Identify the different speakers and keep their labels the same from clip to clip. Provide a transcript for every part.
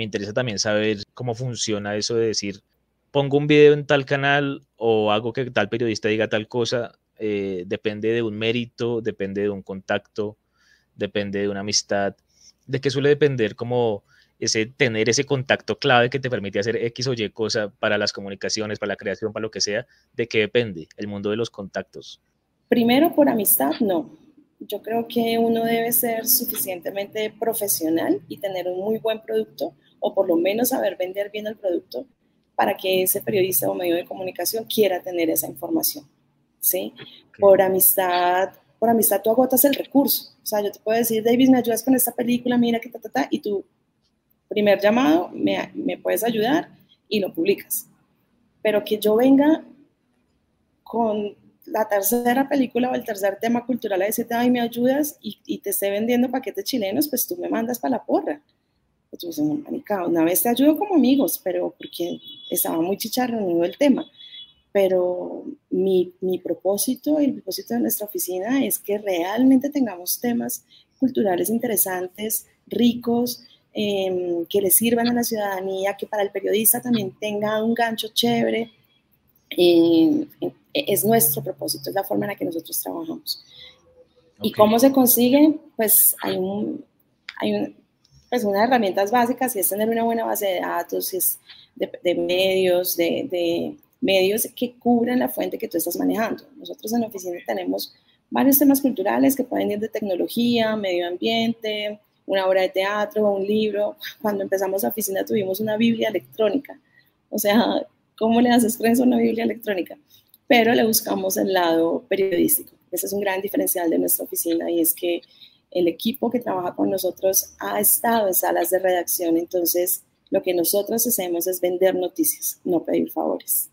Speaker 1: Me interesa también saber cómo funciona eso de decir, pongo un video en tal canal o hago que tal periodista diga tal cosa, eh, depende de un mérito, depende de un contacto, depende de una amistad, de qué suele depender como ese tener ese contacto clave que te permite hacer X o Y cosa para las comunicaciones, para la creación, para lo que sea, de qué depende el mundo de los contactos.
Speaker 2: Primero por amistad, no. Yo creo que uno debe ser suficientemente profesional y tener un muy buen producto o por lo menos saber vender bien el producto para que ese periodista o medio de comunicación quiera tener esa información. ¿sí? Por amistad, por amistad tú agotas el recurso. O sea, yo te puedo decir, David, me ayudas con esta película, mira que ta, ta, ta, y tu primer llamado, me, me puedes ayudar y lo publicas. Pero que yo venga con la tercera película o el tercer tema cultural a decirte, ay, me ayudas y, y te esté vendiendo paquetes chilenos, pues tú me mandas para la porra. Entonces, una vez te ayudo como amigos, pero porque estaba muy chicharronudo el tema. Pero mi, mi propósito y el propósito de nuestra oficina es que realmente tengamos temas culturales interesantes, ricos, em, que le sirvan a la ciudadanía, que para el periodista también tenga un gancho chévere. Em, es nuestro propósito, es la forma en la que nosotros trabajamos. ¿Y cómo se consigue? Pues hay un, hay un, pues unas herramientas básicas y es tener una buena base de datos, es de, medios, de, de, medios que cubran la fuente que tú estás manejando. Nosotros en la oficina tenemos varios temas culturales que pueden ir de tecnología, medio ambiente, una obra de teatro, un libro. Cuando empezamos la oficina tuvimos una Biblia electrónica. O sea, ¿cómo le haces prensa a una Biblia electrónica? Pero le buscamos el lado periodístico. Ese es un gran diferencial de nuestra oficina y es que el equipo que trabaja con nosotros ha estado en salas de redacción, entonces lo que nosotros hacemos es vender noticias, no pedir favores.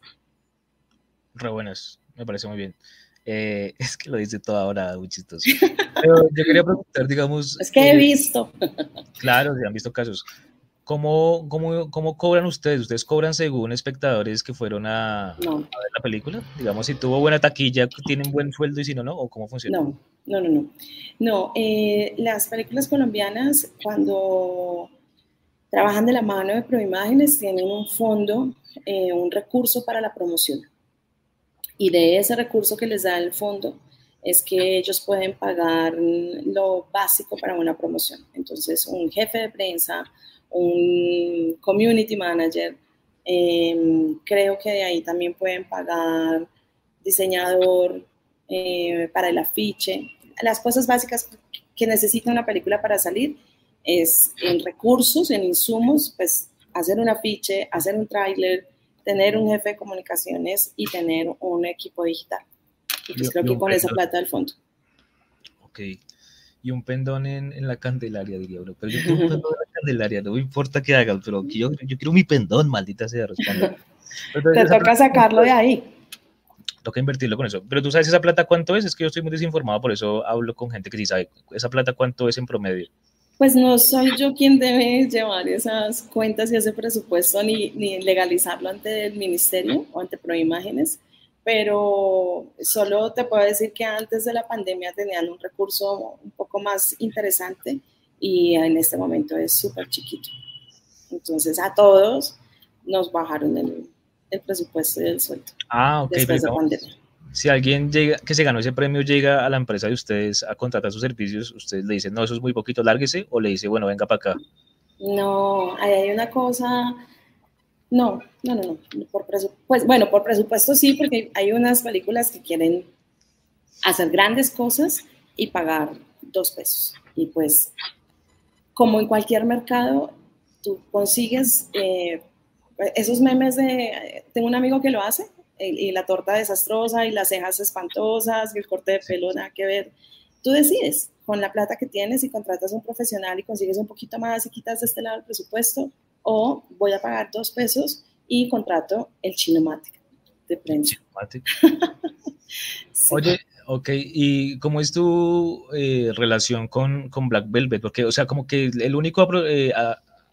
Speaker 1: Re buenas, me parece muy bien. Eh, es que lo dice toda hora, muy chistoso. Pero yo quería preguntar, digamos...
Speaker 2: Es que he eh, visto.
Speaker 1: Claro, se han visto casos. ¿Cómo, cómo, cómo cobran ustedes? ¿Ustedes cobran según espectadores que fueron a, a, ver la película? Digamos, si tuvo buena taquilla, ¿tienen buen sueldo y si no, no? ¿O cómo funciona?
Speaker 2: No, no, no, no. No, eh, las películas colombianas, cuando trabajan de la mano de Proimágenes, tienen un fondo, eh, un recurso para la promoción. Y de ese recurso que les da el fondo es que ellos pueden pagar lo básico para una promoción. Entonces, un jefe de prensa, un community manager. Em, creo que de ahí también pueden pagar diseñador eh, para el afiche. Las cosas básicas que necesita una película para salir es en recursos, en insumos, pues hacer un afiche, hacer un tráiler, tener un jefe de comunicaciones y tener un equipo digital. Y pues creo que con esa plata del fondo.
Speaker 1: Ok y un pendón en, en, la Candelaria, diría uno. Pero yo quiero un pendón en la Candelaria, no me importa que hagan, pero yo, yo quiero mi pendón, maldita sea, responde.
Speaker 2: Te toca sacarlo de ahí.
Speaker 1: Toca invertirlo con eso. Pero tú sabes esa plata cuánto es, es que yo estoy muy desinformado, por eso hablo con gente que sí sabe. ¿Esa plata cuánto es en promedio?
Speaker 2: Pues no soy yo quien debe llevar esas cuentas y ese presupuesto ni, ni legalizarlo ante el ministerio o ante Proimágenes pero solo te puedo decir que antes de la pandemia tenían un recurso un poco más interesante y en este momento es súper chiquito. Entonces a todos nos bajaron el, el presupuesto del sueldo.
Speaker 1: Ah, ok. Después de pandemia. Si alguien llega, que se ganó ese premio llega a la empresa de ustedes a contratar sus servicios, ustedes le dicen, no, eso es muy poquito, lárguese, o le dice, bueno, venga para acá.
Speaker 2: No, ahí hay una cosa no, no, no, no. Por pues, bueno, por presupuesto sí, porque hay unas películas que quieren hacer grandes cosas y pagar dos pesos. Y pues, como en cualquier mercado, tú consigues eh, esos memes de, tengo un amigo que lo hace, y, la torta desastrosa y las cejas espantosas y el corte de pelo, nada que ver. Tú decides con la plata que tienes y contratas a un profesional y consigues un poquito más y quitas de este lado el presupuesto, o voy a pagar dos pesos y contrato el Chinomatic de prensa.
Speaker 1: sí. Oye, ok, ¿y cómo es tu eh, relación con, con, Black Velvet? Porque, o sea, como que el único eh,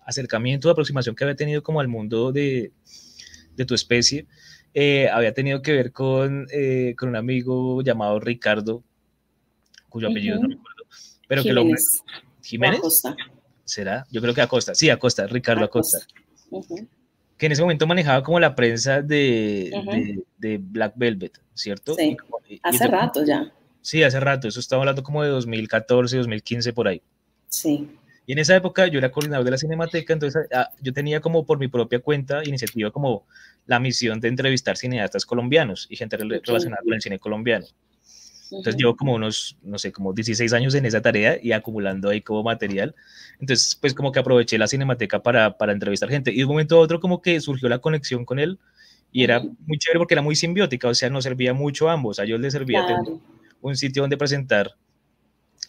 Speaker 1: acercamiento, aproximación que había tenido como al mundo de, de tu especie, eh, había tenido que ver con, eh, con un amigo llamado Ricardo, cuyo apellido uh -huh. no recuerdo, pero
Speaker 2: Jiménez.
Speaker 1: que lo... Jiménez. ¿será? Yo creo que Acosta, sí, Acosta, Ricardo Acosta. Que en ese momento manejaba como la prensa de, de, Black Velvet, ¿cierto?
Speaker 2: Sí, hace rato ya.
Speaker 1: Sí, hace rato, eso estaba hablando como de 2014, 2015 por ahí.
Speaker 2: Sí.
Speaker 1: Y en esa época yo era coordinador de la Cinemateca, entonces ah, yo tenía como por mi propia cuenta iniciativa como la misión de entrevistar cineastas colombianos y gente relacionada con el cine colombiano. Entonces llevo como unos, no sé, como 16 años en esa tarea y acumulando ahí como material. Entonces, pues como que aproveché la cinemateca para, para entrevistar gente. Y de un momento a otro como que surgió la conexión con él y era muy chévere porque era muy simbiótica, o sea, nos servía mucho a ambos. A ellos les servía tener un sitio donde presentar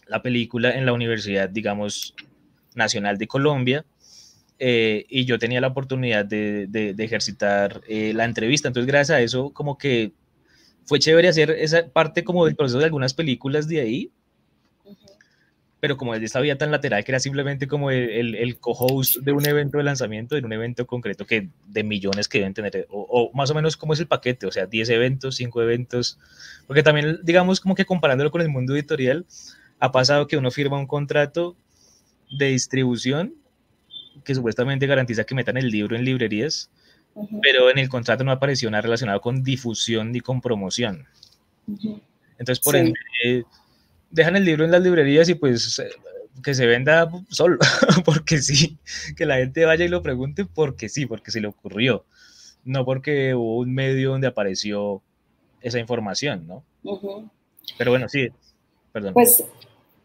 Speaker 1: la película en la Universidad, digamos, Nacional de Colombia. Eh, y yo tenía la oportunidad de, de, ejercitar eh, la entrevista. Entonces, gracias a eso, como que fue chévere hacer esa parte como del proceso de algunas películas de ahí, pero como desde esta vía tan lateral que era simplemente como el, el, co-host de un evento de lanzamiento, en un evento concreto que de millones que deben tener, o, más o menos como es el paquete, o sea, 10 eventos, 5 eventos, porque también, digamos, como que comparándolo con el mundo editorial, ha pasado que uno firma un contrato de distribución que supuestamente garantiza que metan el libro en librerías, pero en el contrato no apareció nada relacionado con difusión ni con promoción. Entonces, por ejemplo, dejan el libro en las librerías y pues eh, que se venda solo, porque sí, que la gente vaya y lo pregunte porque sí, porque se le ocurrió, no porque hubo un medio donde apareció esa información, ¿no? Pero bueno, sí, perdón.
Speaker 2: Pues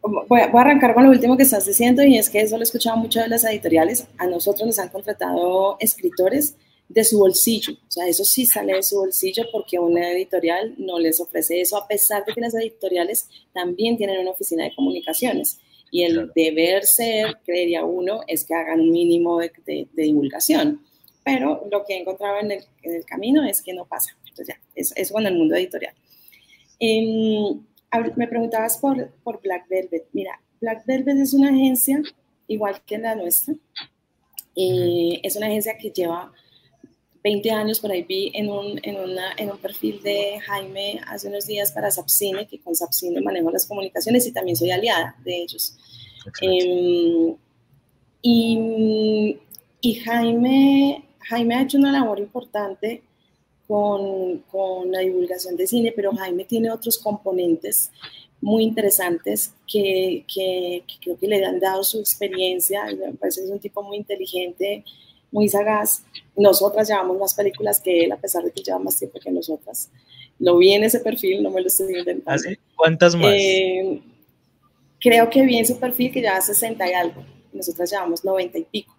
Speaker 2: voy a, arrancar con lo último que estás diciendo y es que eso lo he escuchado mucho de las editoriales. A nosotros nos han contratado escritores de su bolsillo. O sea, eso sí sale de su bolsillo porque una editorial no les ofrece eso, a pesar de que las editoriales también tienen una oficina de comunicaciones. Y el deber ser, creería uno, es que hagan un mínimo de, divulgación. Pero lo que he encontrado en el, en el, camino es que no pasa. Entonces, ya, eso, es con el mundo editorial. Em, me preguntabas por, por Black Velvet. Mira, Black Velvet es una agencia igual que la nuestra. Eh, es una agencia que lleva 20 años, por ahí vi en un, en, una, en un perfil de Jaime hace unos días para Sapcine, que con Sapcine manejo las comunicaciones y también soy aliada de ellos. Em, y, y Jaime, Jaime ha hecho una labor importante con, con, la divulgación de cine, pero Jaime tiene otros componentes muy interesantes que, que, que creo que le han dado su experiencia. Me parece que es un tipo muy inteligente, muy sagaz. Nosotras llevamos más películas que él, a pesar de que lleva más tiempo que nosotras. Lo vi en ese perfil, no me lo estoy inventando.
Speaker 1: ¿Ah, ¿Cuántas más?
Speaker 2: Eh, creo que vi en su perfil que lleva 60 y algo. Nosotras llevamos 90 y pico.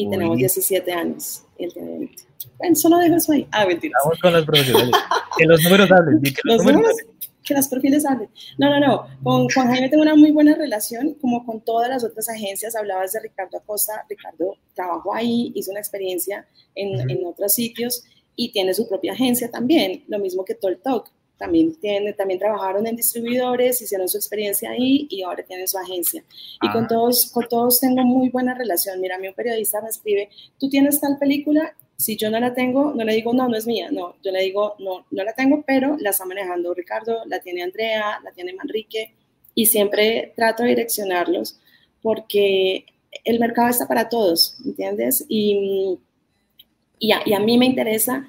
Speaker 2: Y tenemos 17 años. Y él tiene 20. Bueno, solo dejo eso ahí. Ah, mentira.
Speaker 1: Vamos con los profesionales. que los números hablen. Que los, números,
Speaker 2: que las perfiles hablen. No, no, no. Con Juan Jaime tengo una muy buena relación, como con todas las otras agencias. Hablabas de Ricardo Acosta. Ricardo trabajó ahí, hizo una experiencia en, en otros sitios y tiene su propia agencia también, lo mismo que Toltalk. También, tiene, también trabajaron en distribuidores, hicieron su experiencia ahí y ahora tienen su agencia. Y con, ah. todos, con todos tengo muy buena relación. Mira, un periodista me escribe, tú tienes tal película si yo no la tengo, no le digo, no, no es mía, no, yo le digo, no, no la tengo, pero la está manejando Ricardo, la tiene Andrea, la tiene Manrique, y siempre trato de direccionarlos porque el mercado está para todos, ¿entiendes? Y, y, a, y a mí me interesa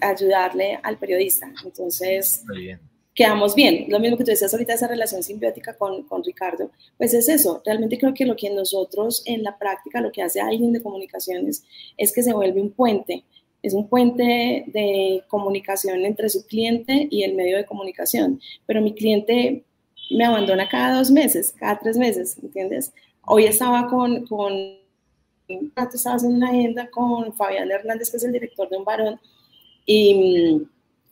Speaker 2: ayudarle al periodista. Entonces, bien quedamos bien. Lo mismo que tú decías ahorita, esa relación simbiótica con, con, Ricardo, pues es eso. Realmente creo que lo que nosotros en la práctica, lo que hace alguien de comunicaciones es que se vuelve un puente. Es un puente de comunicación entre su cliente y el medio de comunicación. Pero mi cliente me abandona cada dos meses, cada tres meses, ¿entiendes? Hoy estaba con, con estaba haciendo una agenda con Fabián Hernández, que es el director de Un Varón, y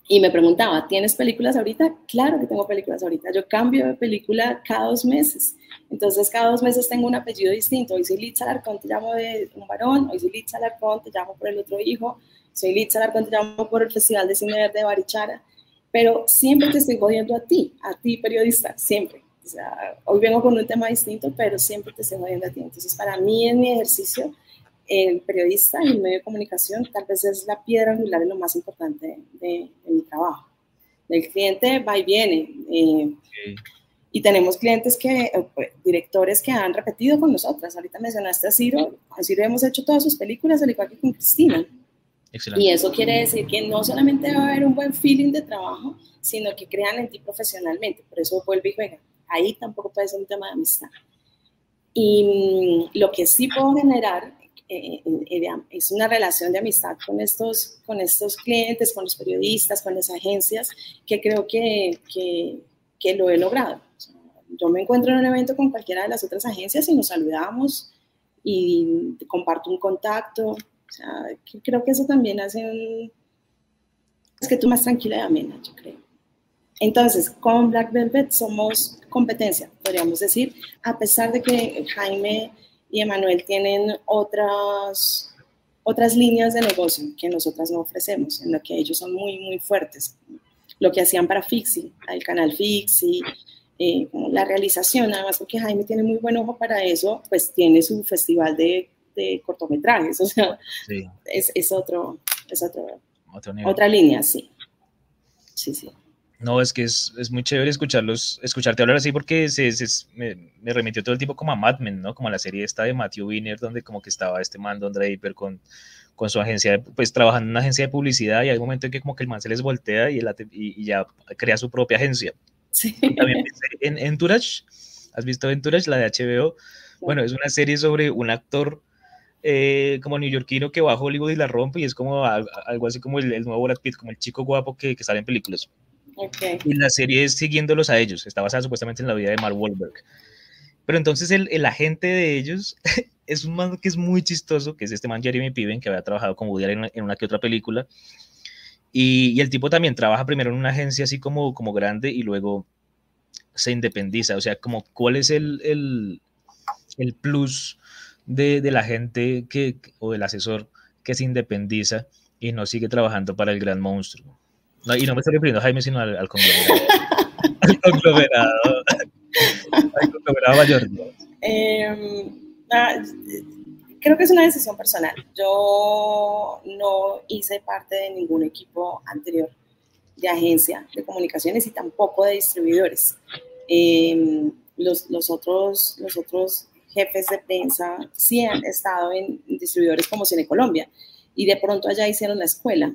Speaker 2: y me preguntaba, ¿tienes películas ahorita? Claro que tengo películas ahorita. Yo cambio de película cada dos meses. Entonces, cada dos meses tengo un apellido distinto. Hoy soy Litz Alarcón, te llamo de un varón. Hoy soy Litz Alarcón, te llamo por el otro hijo. Soy Litz Alarcón, te llamo por el Festival de Cine Verde de Barichara. Pero siempre te estoy jodiendo a ti, a ti periodista, siempre. O sea, hoy vengo con un tema distinto, pero siempre te estoy jodiendo a ti. Entonces, para mí en mi ejercicio el periodista y el medio de comunicación tal vez es la piedra angular y lo más importante de, mi trabajo. El cliente va y viene. Eh, Y tenemos clientes que, eh, pues, directores que han repetido con nosotras. Ahorita mencionaste a Ciro. Con Ciro hemos hecho todas sus películas, al igual que con Cristina. Excelente. Y eso quiere decir que no solamente va a haber un buen feeling de trabajo, sino que crean en ti profesionalmente. Por eso vuelve y juega. Ahí tampoco puede ser un tema de amistad. Y mm, lo que sí puedo generar es una relación de amistad con estos, con estos clientes, con los periodistas, con las agencias, que creo que, que, que lo he logrado. yo me encuentro en un evento con cualquiera de las otras agencias y nos saludamos y comparto un contacto. O sea, creo que eso también hace un... Es que tú más tranquila y amena, yo creo. Entonces, con Black Velvet somos competencia, podríamos decir, a pesar de que Jaime y Emanuel tienen otras, otras líneas de negocio que nosotras no ofrecemos, en lo que ellos son muy, muy fuertes. Lo que hacían para Fixi, el canal Fixi, eh, la realización, además porque Jaime tiene muy buen ojo para eso, pues tiene su festival de, de cortometrajes, o sea, es, es, otro, es otro, otra línea, sí. Sí, sí.
Speaker 1: No, es que es, es, muy chévere escucharlos, escucharte hablar así porque se, me, me, remitió todo el tiempo como a Mad Men, ¿no? Como a la serie esta de Matthew Wiener, donde como que estaba este man Don Draper con, con su agencia, pues trabajando en una agencia de publicidad y hay un momento en que como que el man se les voltea y, y, ya crea su propia agencia. Sí. También en Entourage, ¿has visto Entourage, la de HBO? Bueno, es una serie sobre un actor eh, como neoyorquino que va a Hollywood y la rompe y es como algo así como el, nuevo Brad Pitt, como el chico guapo que, que sale en películas. Y la serie es siguiéndolos a ellos. Está basada supuestamente en la vida de Mark Wahlberg. Pero entonces el, el agente de ellos es un man que es muy chistoso, que es este man Jeremy Piven, que había trabajado con Woody en una que otra película. Y, y, el tipo también trabaja primero en una agencia así como, como grande y luego se independiza. O sea, como cuál es el, el, el plus de, de la gente que, o del asesor que se independiza y no sigue trabajando para el gran monstruo. No, y no me estoy refiriendo a Jaime, sino al, conglomerado. al conglomerado. al conglomerado mayor.
Speaker 2: Eh, ah, creo que es una decisión personal. Yo no hice parte de ningún equipo anterior de agencia de comunicaciones y tampoco de distribuidores. Otros, los otros jefes de prensa sí han estado en distribuidores como Cine Colombia y de pronto allá hicieron la escuela.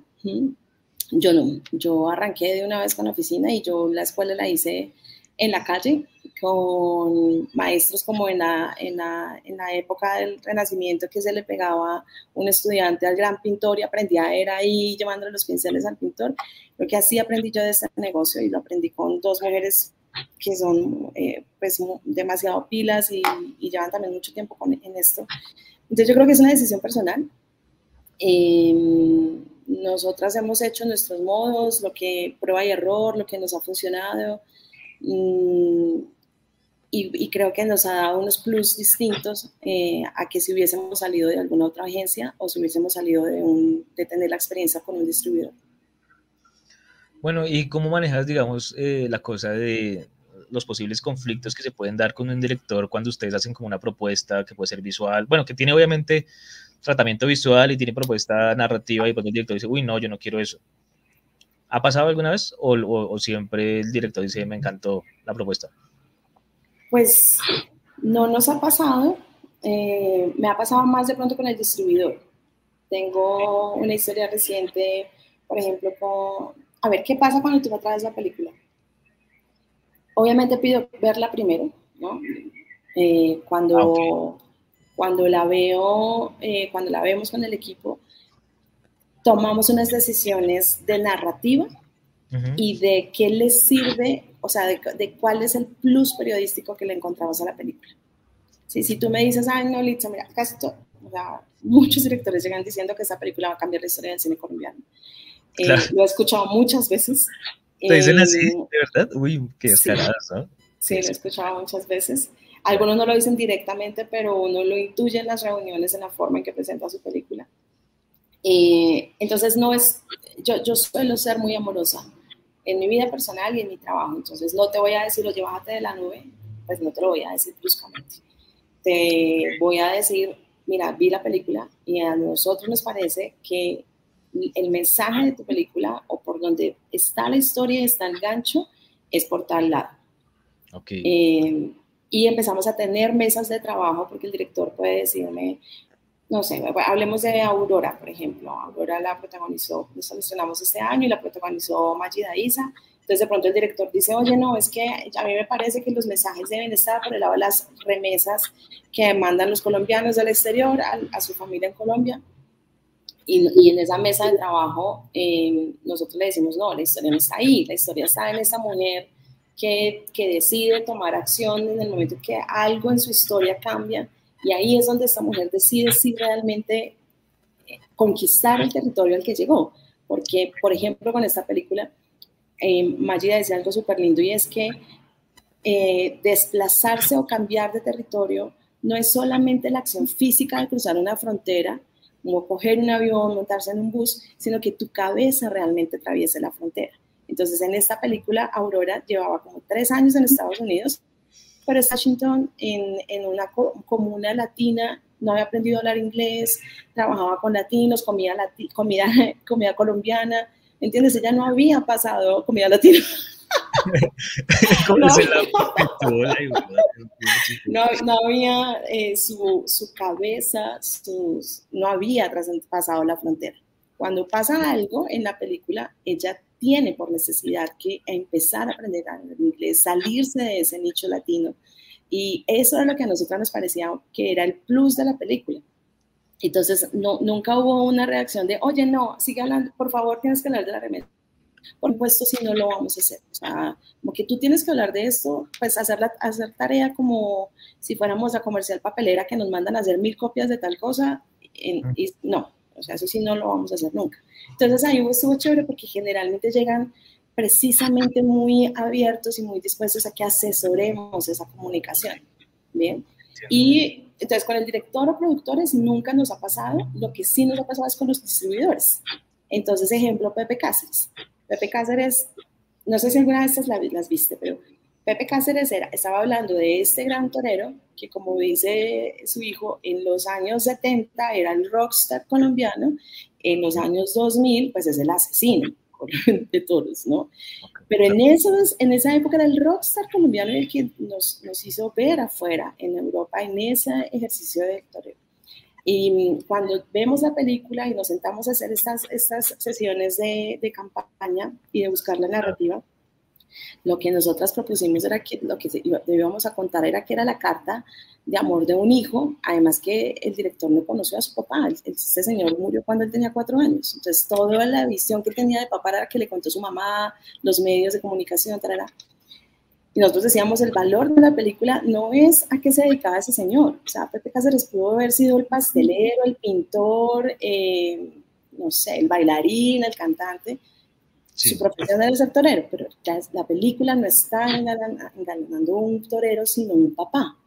Speaker 2: Yo no, yo arranqué de una vez con la oficina y yo la escuela la hice en la calle con maestros como en la, en la, en la época del Renacimiento que se le pegaba un estudiante al gran pintor y aprendía a ir ahí llevándole los pinceles al pintor. Lo que así aprendí yo de este negocio y lo aprendí con dos mujeres que son eh, pues demasiado pilas y, y, llevan también mucho tiempo con, en esto. Entonces yo creo que es una decisión personal. Eh, nosotras hemos hecho nuestros modos, lo que prueba y error, lo que nos ha funcionado. Mm, y, creo que nos ha dado unos plus distintos eh, a que si hubiésemos salido de alguna otra agencia o si hubiésemos salido de, un, tener la experiencia con un distribuidor.
Speaker 1: Bueno, ¿y cómo manejas, digamos, eh, la cosa de los posibles conflictos que se pueden dar con un director cuando ustedes hacen como una propuesta que puede ser visual? Bueno, que tiene obviamente tratamiento visual y tiene propuesta narrativa y pues el director dice, uy, no, yo no quiero eso. ¿Ha pasado alguna vez o, siempre el director dice, me encantó la propuesta?
Speaker 2: Pues no nos ha pasado. Eh, me ha pasado más de pronto con el distribuidor. Tengo una historia reciente, por ejemplo, con... A ver, ¿qué pasa cuando tú me traes la película? Obviamente pido verla primero, ¿no? Eh, cuando... Ah, cuando la veo, eh, cuando la vemos con el equipo, tomamos unas decisiones de narrativa y de qué les sirve, o sea, de, cuál es el plus periodístico que le encontramos a la película. Sí, si tú me dices, ay, no, Litza, mira, casi todo, o sea, muchos directores llegan diciendo que esa película va a cambiar la historia del cine colombiano. Eh, lo he escuchado muchas veces.
Speaker 1: ¿Te dicen así, eh, de verdad? Uy, qué escaladas, ¿no?
Speaker 2: Sí, lo he escuchado muchas veces. Algunos no lo dicen directamente, pero uno lo intuye en las reuniones, en la forma en que presenta su película. Eh, entonces, no es, yo, yo suelo ser muy amorosa en mi vida personal y en mi trabajo. Entonces, no te voy a decir, oye, bájate de la nube, pues no te lo voy a decir bruscamente. Te voy a decir, mira, vi la película y a nosotros nos parece que el mensaje de tu película o por donde está la historia, está el gancho, es por tal lado Eh, y empezamos a tener mesas de trabajo porque el director puede decirme, no sé, hablemos de Aurora, por ejemplo. Aurora la protagonizó, nos estrenamos este año y la protagonizó Magida Isa. Entonces de pronto el director dice, oye, no, es que a mí me parece que los mensajes deben estar por el lado de las remesas que mandan los colombianos del exterior a, su familia en Colombia. Y, y, en esa mesa de trabajo eh, nosotros le decimos, no, la historia no está ahí, la historia está en esa mujer que, decide tomar acción en el momento que algo en su historia cambia. Y ahí es donde esta mujer decide si realmente eh, conquistar el territorio al que llegó. Porque, por ejemplo, con esta película, eh, Magida decía algo súper lindo y es que eh, desplazarse o cambiar de territorio no es solamente la acción física de cruzar una frontera, como coger un avión, montarse en un bus, sino que tu cabeza realmente atraviese la frontera. Entonces, en esta película, Aurora llevaba como tres años en Estados Unidos, pero está Washington en, en una comuna latina, no había aprendido a hablar inglés, trabajaba con latinos, comía, comida, comida colombiana, ¿entiendes? Ella no había pasado comida latina. no, no, había eh, su, su, cabeza, sus, no había pasado la frontera. Cuando pasa algo en la película, ella tiene por necesidad que empezar a aprender a inglés, salirse de ese nicho latino. Y eso es lo que a nosotros nos parecía que era el plus de la película. Entonces, no, nunca hubo una reacción de, oye, no, sigue hablando, por favor, tienes que hablar de la remesa. Por supuesto, si no lo vamos a hacer. O sea, como que tú tienes que hablar de esto, pues hacer, la, hacer tarea como si fuéramos a comercial papelera que nos mandan a hacer mil copias de tal cosa. y no, o sea, eso sí no lo vamos a hacer nunca. Entonces ahí estuvo chévere porque generalmente llegan precisamente muy abiertos y muy dispuestos a que asesoremos esa comunicación. Bien. Y entonces con el director o productores nunca nos ha pasado, lo que sí nos ha pasado es con los distribuidores. Entonces, ejemplo, Pepe Cáceres. Pepe Cáceres, no sé si alguna vez las, las viste, pero Pepe Cáceres era, estaba hablando de este gran torero que, como dice su hijo, en los años 70 era el rockstar colombiano, en los años 2000, pues es el asesino de toros, ¿no? Pero en, esos, en esa época era el rockstar colombiano el que nos, nos hizo ver afuera, en Europa, en ese ejercicio de torero. Y cuando vemos la película y nos sentamos a hacer estas, estas sesiones de, de campaña y de buscar la narrativa, lo que nosotras propusimos era que lo que debíamos a contar era que era la carta de amor de un hijo, además que el director no conoció a su papá, este señor murió cuando él tenía cuatro años, entonces toda la visión que tenía de papá era que le contó su mamá, los medios de comunicación, tal, y nosotros decíamos, el valor de la película no es a qué se dedicaba ese señor. O sea, Pepe Cáceres pudo haber sido el pastelero, el pintor, eh, no sé, el bailarín, el cantante, su profesión era ser torero, pero la película no está engañando un torero, sino un papá.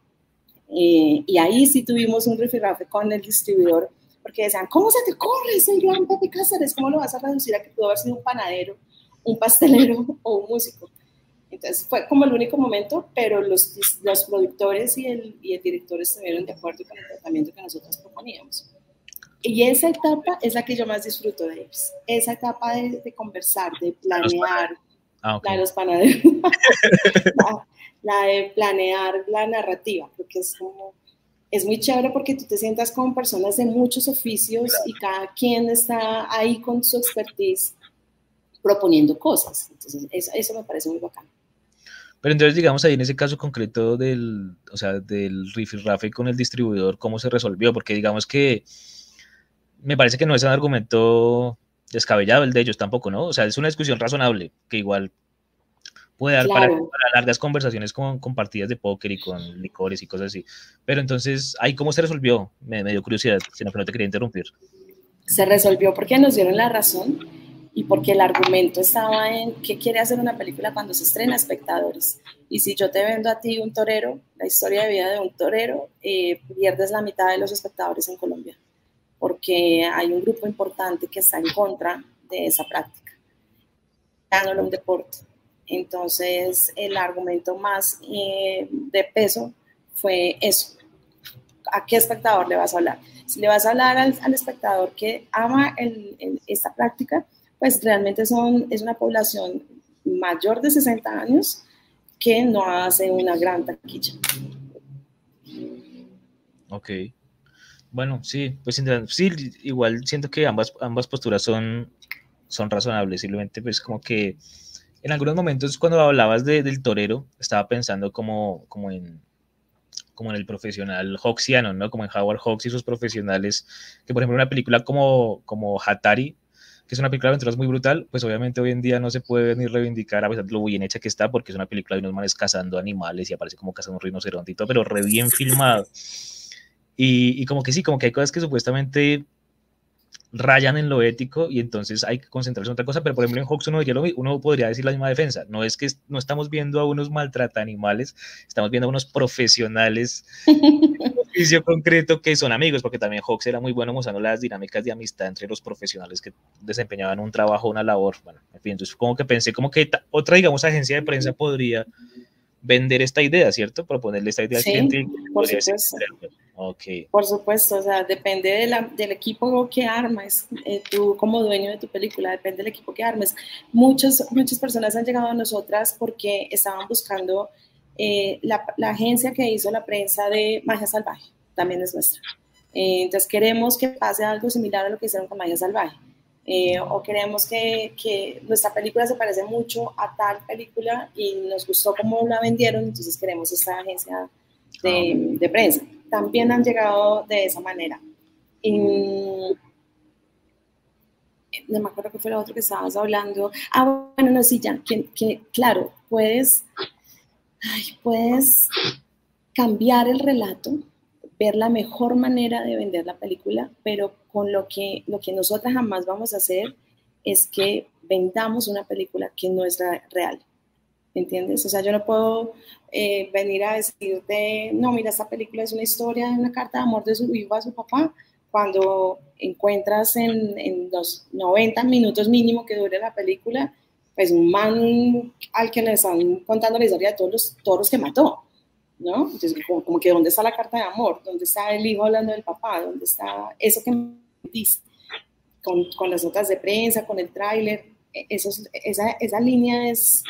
Speaker 2: Eh, y ahí sí tuvimos un rifirrafe con el distribuidor, porque decían, ¿cómo se te ocurre ese gran Pepe Cáceres? ¿Cómo lo vas a reducir a que pudo haber sido un panadero, un pastelero o un músico? Entonces fue como el único momento, pero los, los productores y el, y el director estuvieron de acuerdo con el tratamiento que nosotros proponíamos. Y esa etapa es la que yo más disfruto de ellos. Esa etapa de, conversar, de planear, ah, la de los panaderos, la, de planear la narrativa, porque es como, es muy chévere porque tú te sientas con personas de muchos oficios y cada quien está ahí con su expertise proponiendo cosas. Entonces, eso, eso me parece muy bacán.
Speaker 1: Pero entonces, digamos, ahí en ese caso concreto del, o sea, del Rafe con el distribuidor, ¿cómo se resolvió? Porque digamos que me parece que no es un argumento descabellado el de ellos tampoco, ¿no? O sea, es una discusión razonable que igual puede dar para, largas conversaciones con, con, partidas de póker y con licores y cosas así. Pero entonces, ¿ahí cómo se resolvió? Me, dio curiosidad, sino que no te quería interrumpir.
Speaker 2: Se resolvió porque nos dieron la razón y porque el argumento estaba en qué quiere hacer una película cuando se estrena espectadores. Y si yo te vendo a ti un torero, la historia de vida de un torero, eh, pierdes la mitad de los espectadores en Colombia porque hay un grupo importante que está en contra de esa práctica, dándole un deporte. Entonces, el argumento más eh, de peso fue eso. ¿A qué espectador le vas a hablar? Si le vas a hablar al, espectador que ama esta práctica, pues realmente es una población mayor de 60 años que no hace una gran taquilla.
Speaker 1: Ok. Bueno, sí, pues sí, igual siento que ambas, ambas posturas son, son razonables, simplemente pues como que en algunos momentos cuando hablabas del torero, estaba pensando como, como, en, como en el profesional Hawksiano, ¿no? Como en Howard Hawks y sus profesionales, que por ejemplo una película como, como Hatari, que es una película de aventuras muy brutal, pues obviamente hoy en día no se puede ni reivindicar a pesar de lo bien hecha que está, porque es una película de unos manes cazando animales y aparece como cazando un rinoceronte y todo, pero re bien filmado. Y, y como que sí, como que hay cosas que supuestamente rayan en lo ético y entonces hay que concentrarse en otra cosa, pero por ejemplo en Hawks uno, uno podría decir la misma defensa, no es que no estamos viendo a unos maltrata animales, estamos viendo a unos profesionales en oficio concreto que son amigos, porque también Hawks era muy bueno mostrando las dinámicas de amistad entre los profesionales que desempeñaban un trabajo, una labor, bueno, en fin, entonces como que pensé como que otra, digamos, agencia de prensa podría vender esta idea, ¿cierto? Proponerle esta idea al cliente.
Speaker 2: Por supuesto. Okay. Por supuesto, o sea, depende de la, del equipo que armes, eh, tú como dueño de tu película, depende del equipo que armes. Muchos, muchas personas han llegado a nosotras porque estaban buscando eh, la, la, agencia que hizo la prensa de Magia Salvaje, también es nuestra. Eh, entonces queremos que pase algo similar a lo que hicieron con Magia Salvaje. Eh, o queremos que, que, nuestra película se parece mucho a tal película y nos gustó cómo la vendieron, entonces queremos esta agencia de, ah, de prensa. También han llegado de esa manera. Y, no me acuerdo qué fue lo otro que estabas hablando. Ah, bueno, no, sí, ya, que, que claro, puedes, ay, puedes cambiar el relato ver la mejor manera de vender la película, pero con lo que, lo que nosotras jamás vamos a hacer es que vendamos una película que no es real. ¿Entiendes? O sea, yo no puedo eh, venir a decirte, no, mira, esta película es una historia, una carta de amor de su hijo a su papá, cuando encuentras en, en los 90 minutos mínimo que dure la película, pues un man al que le están contando la historia de todos los toros que mató. ¿No? Entonces, como, que ¿dónde está la carta de amor? ¿Dónde está el hijo hablando del papá? ¿Dónde está eso que me dice? Con, con las notas de prensa, con el tráiler, e, esa, esa línea es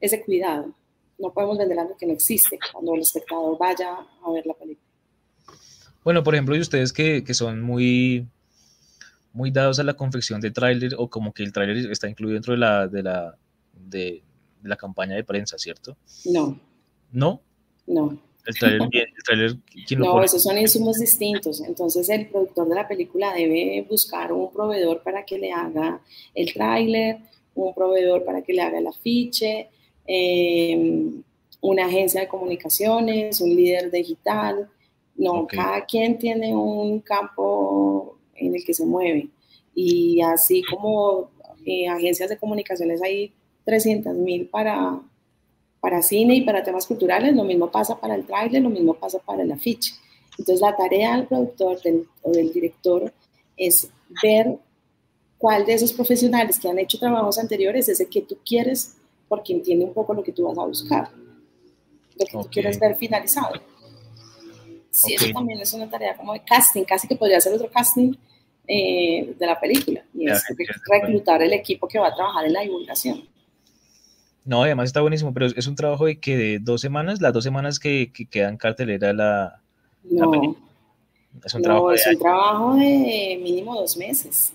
Speaker 2: ese cuidado. No podemos vender algo que no existe cuando el espectador vaya a ver la película.
Speaker 1: Bueno, por ejemplo, y ustedes que, que son muy, muy dados a la confección de tráiler o como que el tráiler está incluido dentro de la, de la, de, de la campaña de prensa, ¿cierto?
Speaker 2: No.
Speaker 1: ¿No?
Speaker 2: No.
Speaker 1: El trailer,
Speaker 2: no, esos son insumos distintos. Entonces el productor de la película debe buscar un proveedor para que le haga el tráiler, un proveedor para que le haga el afiche, em, una agencia de comunicaciones, un líder digital. No, cada quien tiene un campo en el que se mueve. Y así como eh, agencias de comunicaciones hay 300 mil para para cine y para temas culturales, lo mismo pasa para el tráiler, lo mismo pasa para el afiche. Entonces la tarea del productor o del director es ver cuál de esos profesionales que han hecho trabajos anteriores es el que tú quieres porque entiende un poco lo que tú vas a buscar, lo que tú quieres ver finalizado. Sí, eso también es una tarea como de casting, casi que podría ser otro casting eh, de la película, y es reclutar el equipo que va a trabajar en la divulgación.
Speaker 1: No, además está buenísimo, pero es un trabajo de que de dos semanas, las dos semanas que, que quedan cartelera la,
Speaker 2: no, Es un, trabajo, de es un trabajo de mínimo dos meses.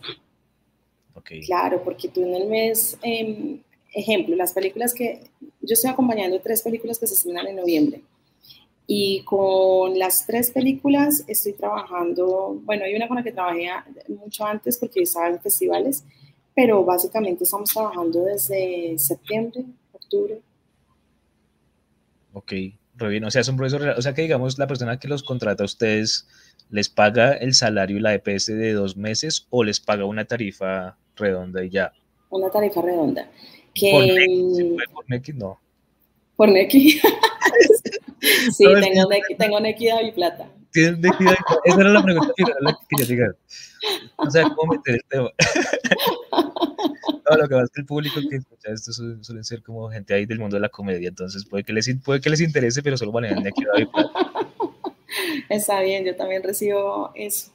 Speaker 1: Okay.
Speaker 2: Claro, porque tú en el mes, eh, ejemplo, las películas que, yo estoy acompañando tres películas que se estrenan en noviembre. Y con las tres películas estoy trabajando, bueno, hay una con la que trabajé mucho antes porque estaba en festivales, pero básicamente estamos trabajando desde septiembre,
Speaker 1: Ok, re bien. O sea, es un proceso O sea, que digamos, la persona que los contrata a ustedes les paga el salario y la EPS de dos meses o les paga una tarifa redonda y ya.
Speaker 2: Una tarifa redonda. Que,
Speaker 1: por Neki, no.
Speaker 2: Por Neki. sí, tengo, Neki, tengo Neki de plata.
Speaker 1: ¿Tienes Neki Esa era la pregunta que quería llegar. O sea, ¿cómo meter el tema? lo que pasa es que el público que escucha esto suelen ser como gente ahí del mundo de la comedia, entonces puede que les, puede que les interese, pero solo manejan de aquí
Speaker 2: Está bien, yo también recibo eso.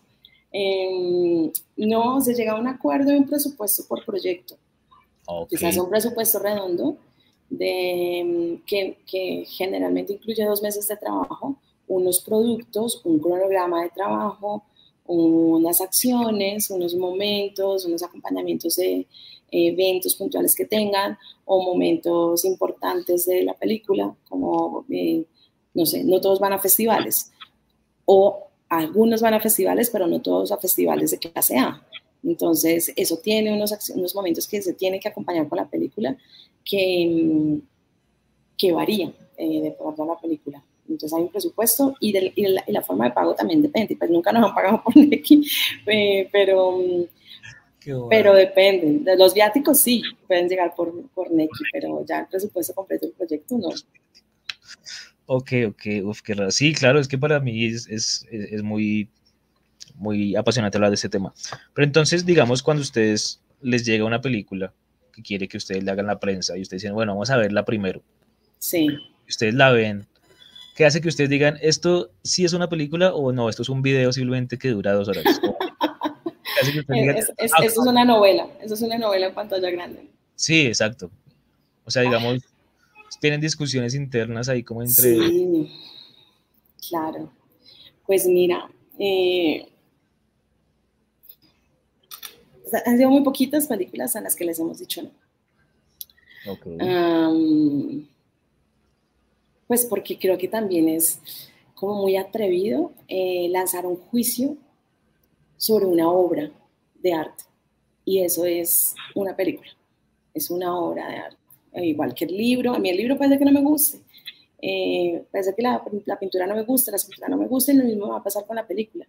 Speaker 2: Em, no, se llega a un acuerdo de un presupuesto por proyecto. Okay. Quizás un presupuesto redondo de, que, que generalmente incluye dos meses de trabajo, unos productos, un cronograma de trabajo, unas acciones, unos momentos, unos acompañamientos de eventos puntuales que tengan o momentos importantes de la película, como, eh, no sé, no todos van a festivales o algunos van a festivales, pero no todos a festivales de clase A. Entonces, eso tiene unos, unos momentos que se tiene que acompañar con la película que, mm, que varían eh, de acuerdo a la película. Entonces hay un presupuesto y, de, y, la, forma de pago también depende. Pues nunca nos han pagado por Neki, eh, pero, pero depende. De los viáticos sí, pueden llegar por, por Neki, pero ya el presupuesto completo del proyecto no.
Speaker 1: Ok, ok, uf, qué raro. Sí, claro, es que para mí es, es, es muy, muy apasionante hablar de este tema. Pero entonces, digamos, cuando ustedes les llega una película que quiere que ustedes le hagan la prensa y ustedes dicen, bueno, vamos a verla primero.
Speaker 2: Sí.
Speaker 1: Ustedes la ven, ¿Qué hace que ustedes digan, esto sí es una película o no, esto es un video simplemente que dura dos horas?
Speaker 2: es, eso es una novela, eso es una novela en pantalla grande.
Speaker 1: Sí, exacto. O sea, digamos, tienen discusiones internas ahí como entre...
Speaker 2: Sí, claro. Pues mira, eh, han sido muy poquitas películas a las que les hemos dicho no. Okay. Pues porque creo que también es como muy atrevido eh, lanzar un juicio sobre una obra de arte. Y eso es una película, es una obra de arte. Igual que el libro, a mí el libro puede que no me guste, eh, puede que la, la, pintura no me guste, la escultura no me guste, y lo mismo va a pasar con la película.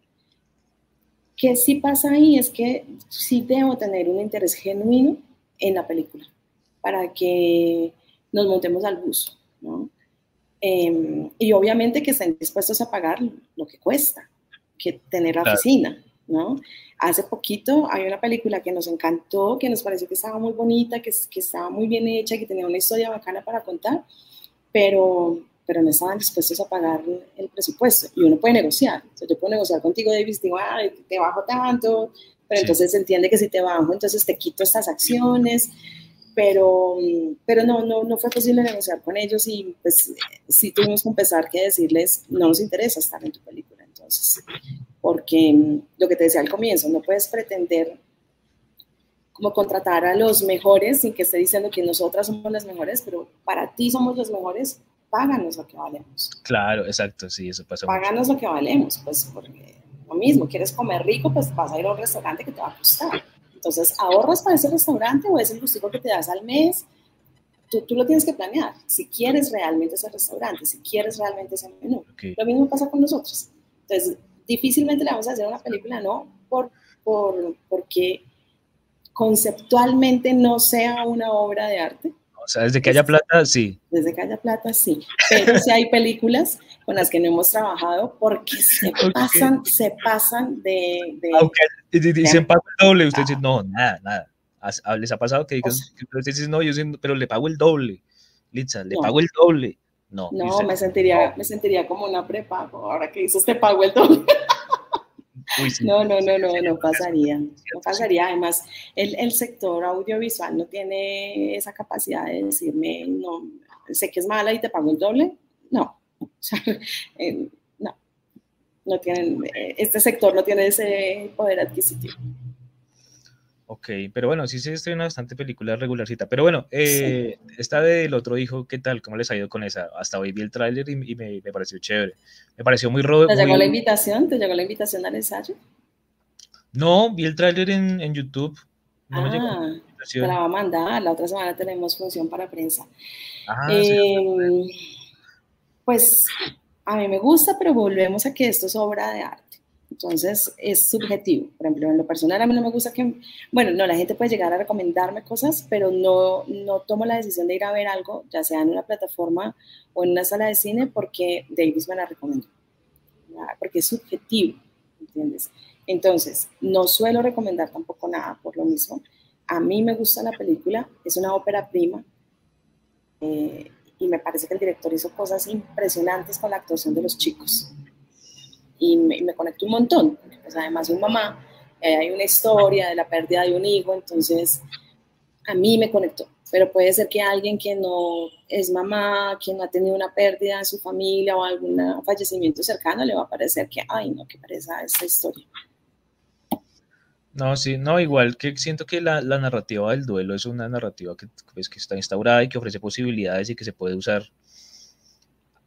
Speaker 2: Que sí pasa ahí es que sí debo tener un interés genuino en la película para que nos montemos al bus, ¿no? Em, y obviamente que estén dispuestos a pagar lo que cuesta, que tener la oficina, ¿no? Hace poquito hay una película que nos encantó, que nos pareció que estaba muy bonita, que, que estaba muy bien hecha, que tenía una historia bacana para contar, pero, pero no estaban dispuestos a pagar el presupuesto. Y uno puede negociar. yo puedo negociar contigo, Davis, digo, ah, te bajo tanto, pero entonces se entiende que si te bajo, entonces te quito estas acciones pero, pero no, no, no fue posible negociar con ellos y pues sí tuvimos que empezar que decirles, no nos interesa estar en tu película, entonces, porque lo que te decía al comienzo, no puedes pretender como contratar a los mejores sin que esté diciendo que nosotras somos las mejores, pero para ti somos los mejores, páganos lo que valemos.
Speaker 1: Claro, exacto, sí, eso pasa.
Speaker 2: Páganos lo que valemos, pues porque lo mismo, quieres comer rico, pues vas a ir a un restaurante que te va a costar. Entonces, ahorras para ese restaurante o ese gustico que te das al mes. Tú, tú, lo tienes que planear. Si quieres realmente ese restaurante, si quieres realmente ese menú. Lo mismo pasa con nosotros. Entonces, difícilmente le vamos a hacer una película, no por, por, porque conceptualmente no sea una obra de arte,
Speaker 1: o sea, desde que haya plata, sí.
Speaker 2: Desde que haya plata, sí. Pero sí hay películas con las que no hemos trabajado porque se pasan, se pasan de... de
Speaker 1: Aunque dicen pago el doble, usted dice, no, nada, nada. Les ha pasado que digan, usted dice, no, yo pero le pago el doble. Litza, le pago el doble. No,
Speaker 2: no me, sentiría, me sentiría como una prepago. Ahora que dices, te pago el doble. No, no, no, no, no pasaría. No pasaría. Además, el, el, sector audiovisual no tiene esa capacidad de decirme, no, sé que es mala y te pago el doble. No. Eh, no. No tienen, eh, este sector no tiene ese poder adquisitivo.
Speaker 1: Ok, pero bueno, sí se estrena bastante película regularcita. Pero bueno, eh, esta del otro hijo, ¿qué tal? ¿Cómo les ha ido con esa? Hasta hoy vi el tráiler y, me, me, pareció chévere. Me pareció muy robo.
Speaker 2: ¿Te llegó la invitación? ¿Te llegó la invitación al ensayo?
Speaker 1: No, vi el tráiler en, en, YouTube. No
Speaker 2: me llegó la ah, Te la va a mandar. La otra semana tenemos función para prensa. Ah, eh, Pues a mí me gusta, pero volvemos a que esto es obra de arte. Entonces es subjetivo. Por ejemplo, en lo personal a mí no me gusta que, bueno, no, la gente puede llegar a recomendarme cosas, pero no, no tomo la decisión de ir a ver algo, ya sea en una plataforma o en una sala de cine, porque Davis me la recomendó. Porque es subjetivo, ¿entiendes? Entonces, no suelo recomendar tampoco nada por lo mismo. A mí me gusta la película, es una ópera prima. Eh, y me parece que el director hizo cosas impresionantes con la actuación de los chicos y me, me conecto un montón. Pues además, soy mamá, eh, hay una historia de la pérdida de un hijo, entonces a mí me conectó. pero puede ser que alguien que no es mamá, que no ha tenido una pérdida en su familia o algún fallecimiento cercano, le va a parecer que, ay, no, qué pereza esta historia.
Speaker 1: No, sí, no, igual que siento que la, narrativa del duelo es una narrativa que, pues, que está instaurada y que ofrece posibilidades y que se puede usar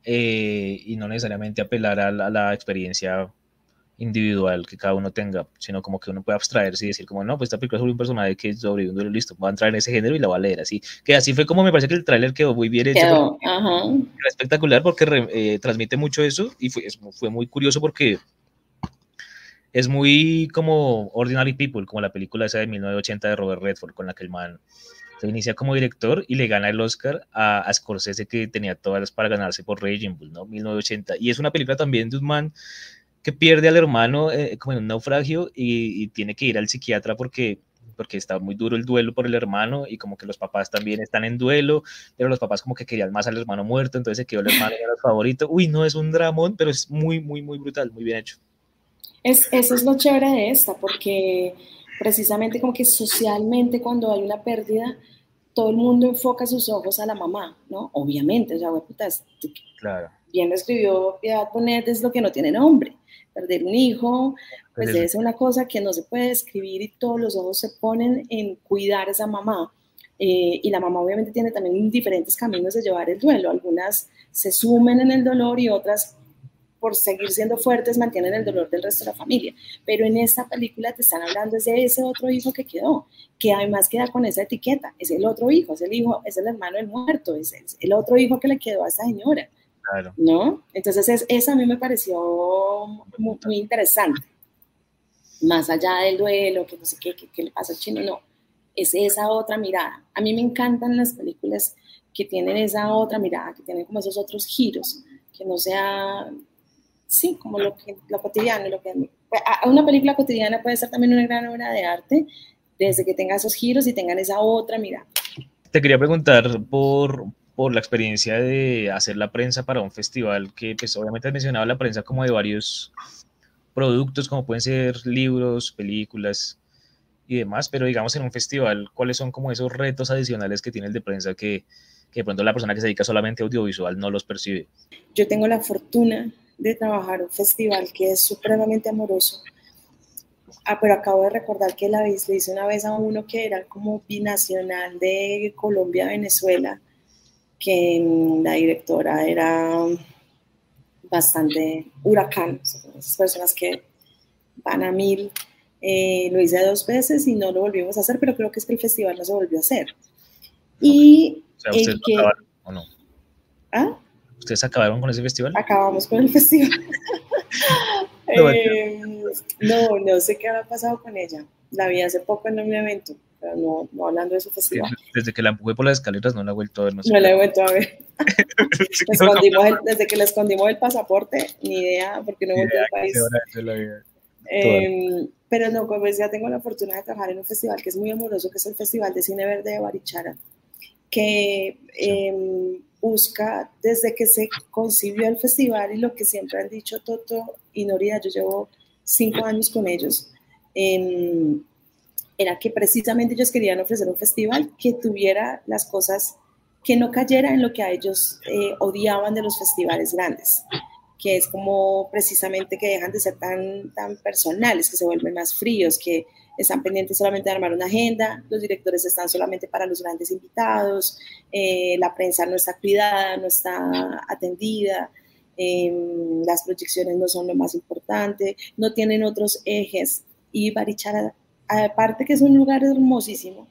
Speaker 1: eh, y no necesariamente apelar a la, experiencia individual que cada uno tenga, sino como que uno puede abstraerse y decir como, no, pues esta película es sobre un personaje que sobrevive un duelo, listo, va a entrar en ese género y la va a leer, así, que así fue como me parece que el tráiler quedó muy bien hecho, espectacular porque eh, transmite mucho eso y fue, fue muy curioso porque es muy como Ordinary People, como la película esa de 1980 de Robert Redford, con la que el man se inicia como director y le gana el Oscar a, a Scorsese, que tenía todas las para ganarse por Raging Bull, ¿no? 1980. Y es una película también de un man que pierde al hermano eh, como en un naufragio y, tiene que ir al psiquiatra porque porque está muy duro el duelo por el hermano y como que los papás también están en duelo, pero los papás como que querían más al hermano muerto, entonces se quedó el hermano era el favorito. Uy, no es un dramón, pero es muy, muy, muy brutal, muy bien hecho.
Speaker 2: Es, eso es lo chévere de esta, porque precisamente como que socialmente cuando hay una pérdida, todo el mundo enfoca sus ojos a la mamá, ¿no? Obviamente, o sea, puta, claro. bien lo escribió Piedad Ponet, es lo que no tiene nombre. Perder un hijo, pues es una cosa que no se puede describir y todos los ojos se ponen en cuidar a esa mamá. Eh, y la mamá obviamente tiene también diferentes caminos de llevar el duelo. Algunas se sumen en el dolor y otras por seguir siendo fuertes mantienen el dolor del resto de la familia. Pero en esta película te están hablando de ese otro hijo que quedó, que además queda con esa etiqueta, es el otro hijo, es el hijo, es el hermano del muerto, es el, otro hijo que le quedó a esa señora. Claro. ¿No? Entonces es, esa a mí me pareció muy, interesante. Más allá del duelo, que no sé qué, qué, le pasa al chino, no. Es esa otra mirada. A mí me encantan las películas que tienen esa otra mirada, que tienen como esos otros giros, que no sea sí, como lo, que, lo cotidiano. Lo que, una película cotidiana puede ser también una gran obra de arte, desde que tenga esos giros y tengan esa otra mirada.
Speaker 1: Te quería preguntar por, por la experiencia de hacer la prensa para un festival que, pues, obviamente has mencionado la prensa como de varios productos, como pueden ser libros, películas y demás, pero digamos en un festival, ¿cuáles son como esos retos adicionales que tiene el de prensa que, que de pronto la persona que se dedica solamente a audiovisual no los percibe?
Speaker 2: Yo tengo la fortuna de trabajar un festival que es supremamente amoroso. Ah, pero acabo de recordar que la vez le hice una vez a uno que era como binacional de Colombia-Venezuela, que la directora era bastante huracán, esas personas que van a mil. Eh, lo hice dos veces y no lo volvimos a hacer, pero creo que es que el festival no se volvió a hacer. Y el que... ¿o no?
Speaker 1: ¿Ah? ¿Ustedes acabaron con ese festival?
Speaker 2: Acabamos con el festival. Eh, no, no sé qué ha pasado con ella. La vi hace poco en un evento, pero no, no hablando de su festival.
Speaker 1: Desde que la empujé por las escaleras no la he vuelto a ver.
Speaker 2: No, no la he vuelto a ver. desde que le escondimos el pasaporte, ni idea, porque no volvió al país. Eh, pero no, pues ya tengo la fortuna de trabajar en un festival que es muy amoroso, que es el Festival de Cine Verde de Barichara, que eh, busca desde que se concibió el festival y lo que siempre han dicho Toto y Noria, yo llevo cinco años con ellos, era que precisamente ellos querían ofrecer un festival que tuviera las cosas, que no cayera en lo que a ellos eh, odiaban de los festivales grandes, que es como precisamente que dejan de ser tan, tan personales, que se vuelven más fríos, que están pendientes solamente de armar una agenda, los directores están solamente para los grandes invitados, eh, la prensa no está cuidada, no está atendida, em, las proyecciones no son lo más importante, no tienen otros ejes. Y Barichara, aparte que es un lugar hermosísimo,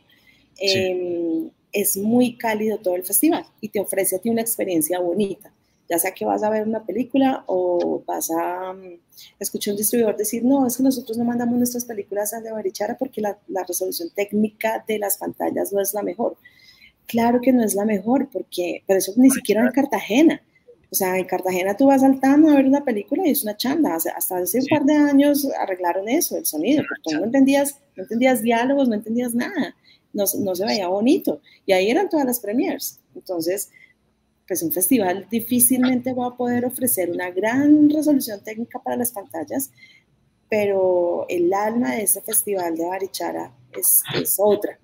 Speaker 2: em, es muy cálido todo el festival y te ofrece a ti una experiencia bonita ya sea que vas a ver una película o vas a mm, escuchar un distribuidor decir, no, es que nosotros no mandamos nuestras películas a de Barichara porque la, resolución técnica de las pantallas no es la mejor. Claro que no es la mejor, porque, pero eso ni siquiera en Cartagena. O sea, en Cartagena tú vas saltando a ver una película y es una chanda. Hasta hace un par de años arreglaron eso, el sonido, porque no entendías, no entendías diálogos, no entendías nada. No, no se veía bonito. Y ahí eran todas las premiers. Entonces, pues un festival difícilmente va a poder ofrecer una gran resolución técnica para las pantallas, pero el alma de ese festival de Barichara es, es otra.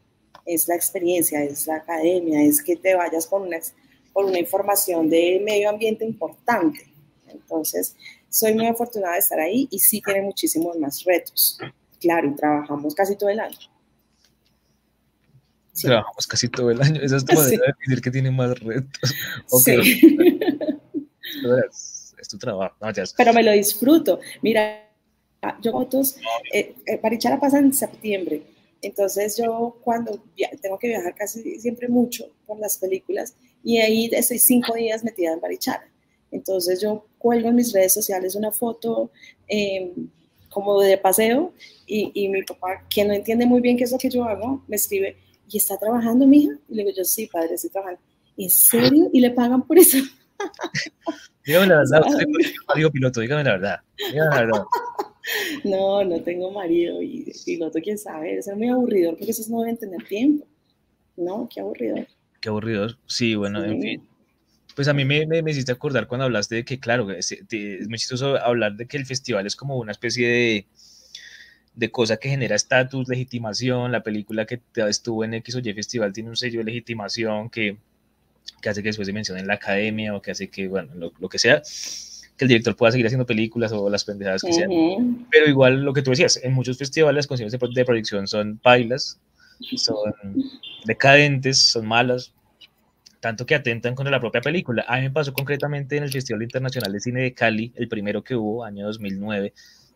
Speaker 2: es la experiencia, es la academia, es que te vayas con una, con una información de medio ambiente importante. Entonces, soy muy afortunada de estar ahí y sí tiene muchísimos más retos. Claro, y trabajamos casi todo el año.
Speaker 1: Trabajamos casi todo el año. Esa es tu manera de decir que tiene más retos.
Speaker 2: Sí.
Speaker 1: es tu trabajo.
Speaker 2: Pero me lo disfruto. Mira, yo fotos, eh, eh, Barichara pasa en septiembre. Entonces yo cuando tengo que viajar casi siempre mucho por las películas y ahí estoy cinco días metida en Barichara. Entonces yo cuelgo en mis redes sociales una foto em, como de paseo y, y, mi papá, que no entiende muy bien qué es lo que yo hago, me escribe, ¿y está trabajando, mija? Y le digo yo, sí, padre, estoy trabajando. ¿En serio? ¿Y le pagan por eso?
Speaker 1: dígame la verdad, usted marido piloto, dígame la verdad. Dígame la verdad.
Speaker 2: No, no tengo marido y piloto, quién sabe, ser muy aburridor porque esos no deben tener tiempo. No, qué aburridor.
Speaker 1: Qué aburridor. Sí, bueno, en fin. Pues a mí me, me, hiciste acordar cuando hablaste de que, claro, es, es muy chistoso hablar de que el festival es como una especie de, de cosa que genera estatus, legitimación. La película que estuvo en X o Y Festival tiene un sello de legitimación que, que hace que después se mencione en la academia o que hace que, bueno, lo, lo, que sea, que el director pueda seguir haciendo películas o las pendejadas que sean. Pero igual lo que tú decías, en muchos festivales las condiciones de, de proyección son bailas, son decadentes, son malas, tanto que atentan contra la propia película. A mí me pasó concretamente en el Festival Internacional de Cine de Cali, el primero que hubo, año 2009.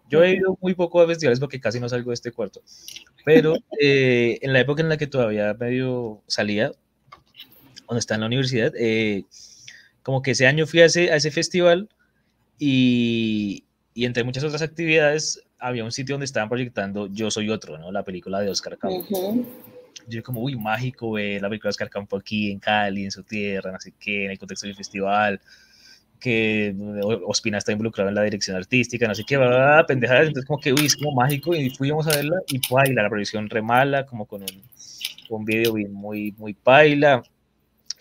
Speaker 1: Yo he ido muy poco a festivales porque casi no salgo de este cuarto, pero eh, en la época en la que todavía medio salía, cuando estaba en la universidad, eh, como que ese año fui a ese, a ese festival y, y, entre muchas otras actividades había un sitio donde estaban proyectando Yo Soy Otro, ¿no? La película de Oscar Campos yo como, uy, mágico ver la película de Oscar Campo aquí en Cali, en su tierra, no sé qué, en el contexto del festival, que Ospina está involucrado en la dirección artística, no sé qué, va pendejadas, entonces como que, uy, es como mágico, y fuimos a verla, y paila, la producción remala, como con un, un video muy, muy paila,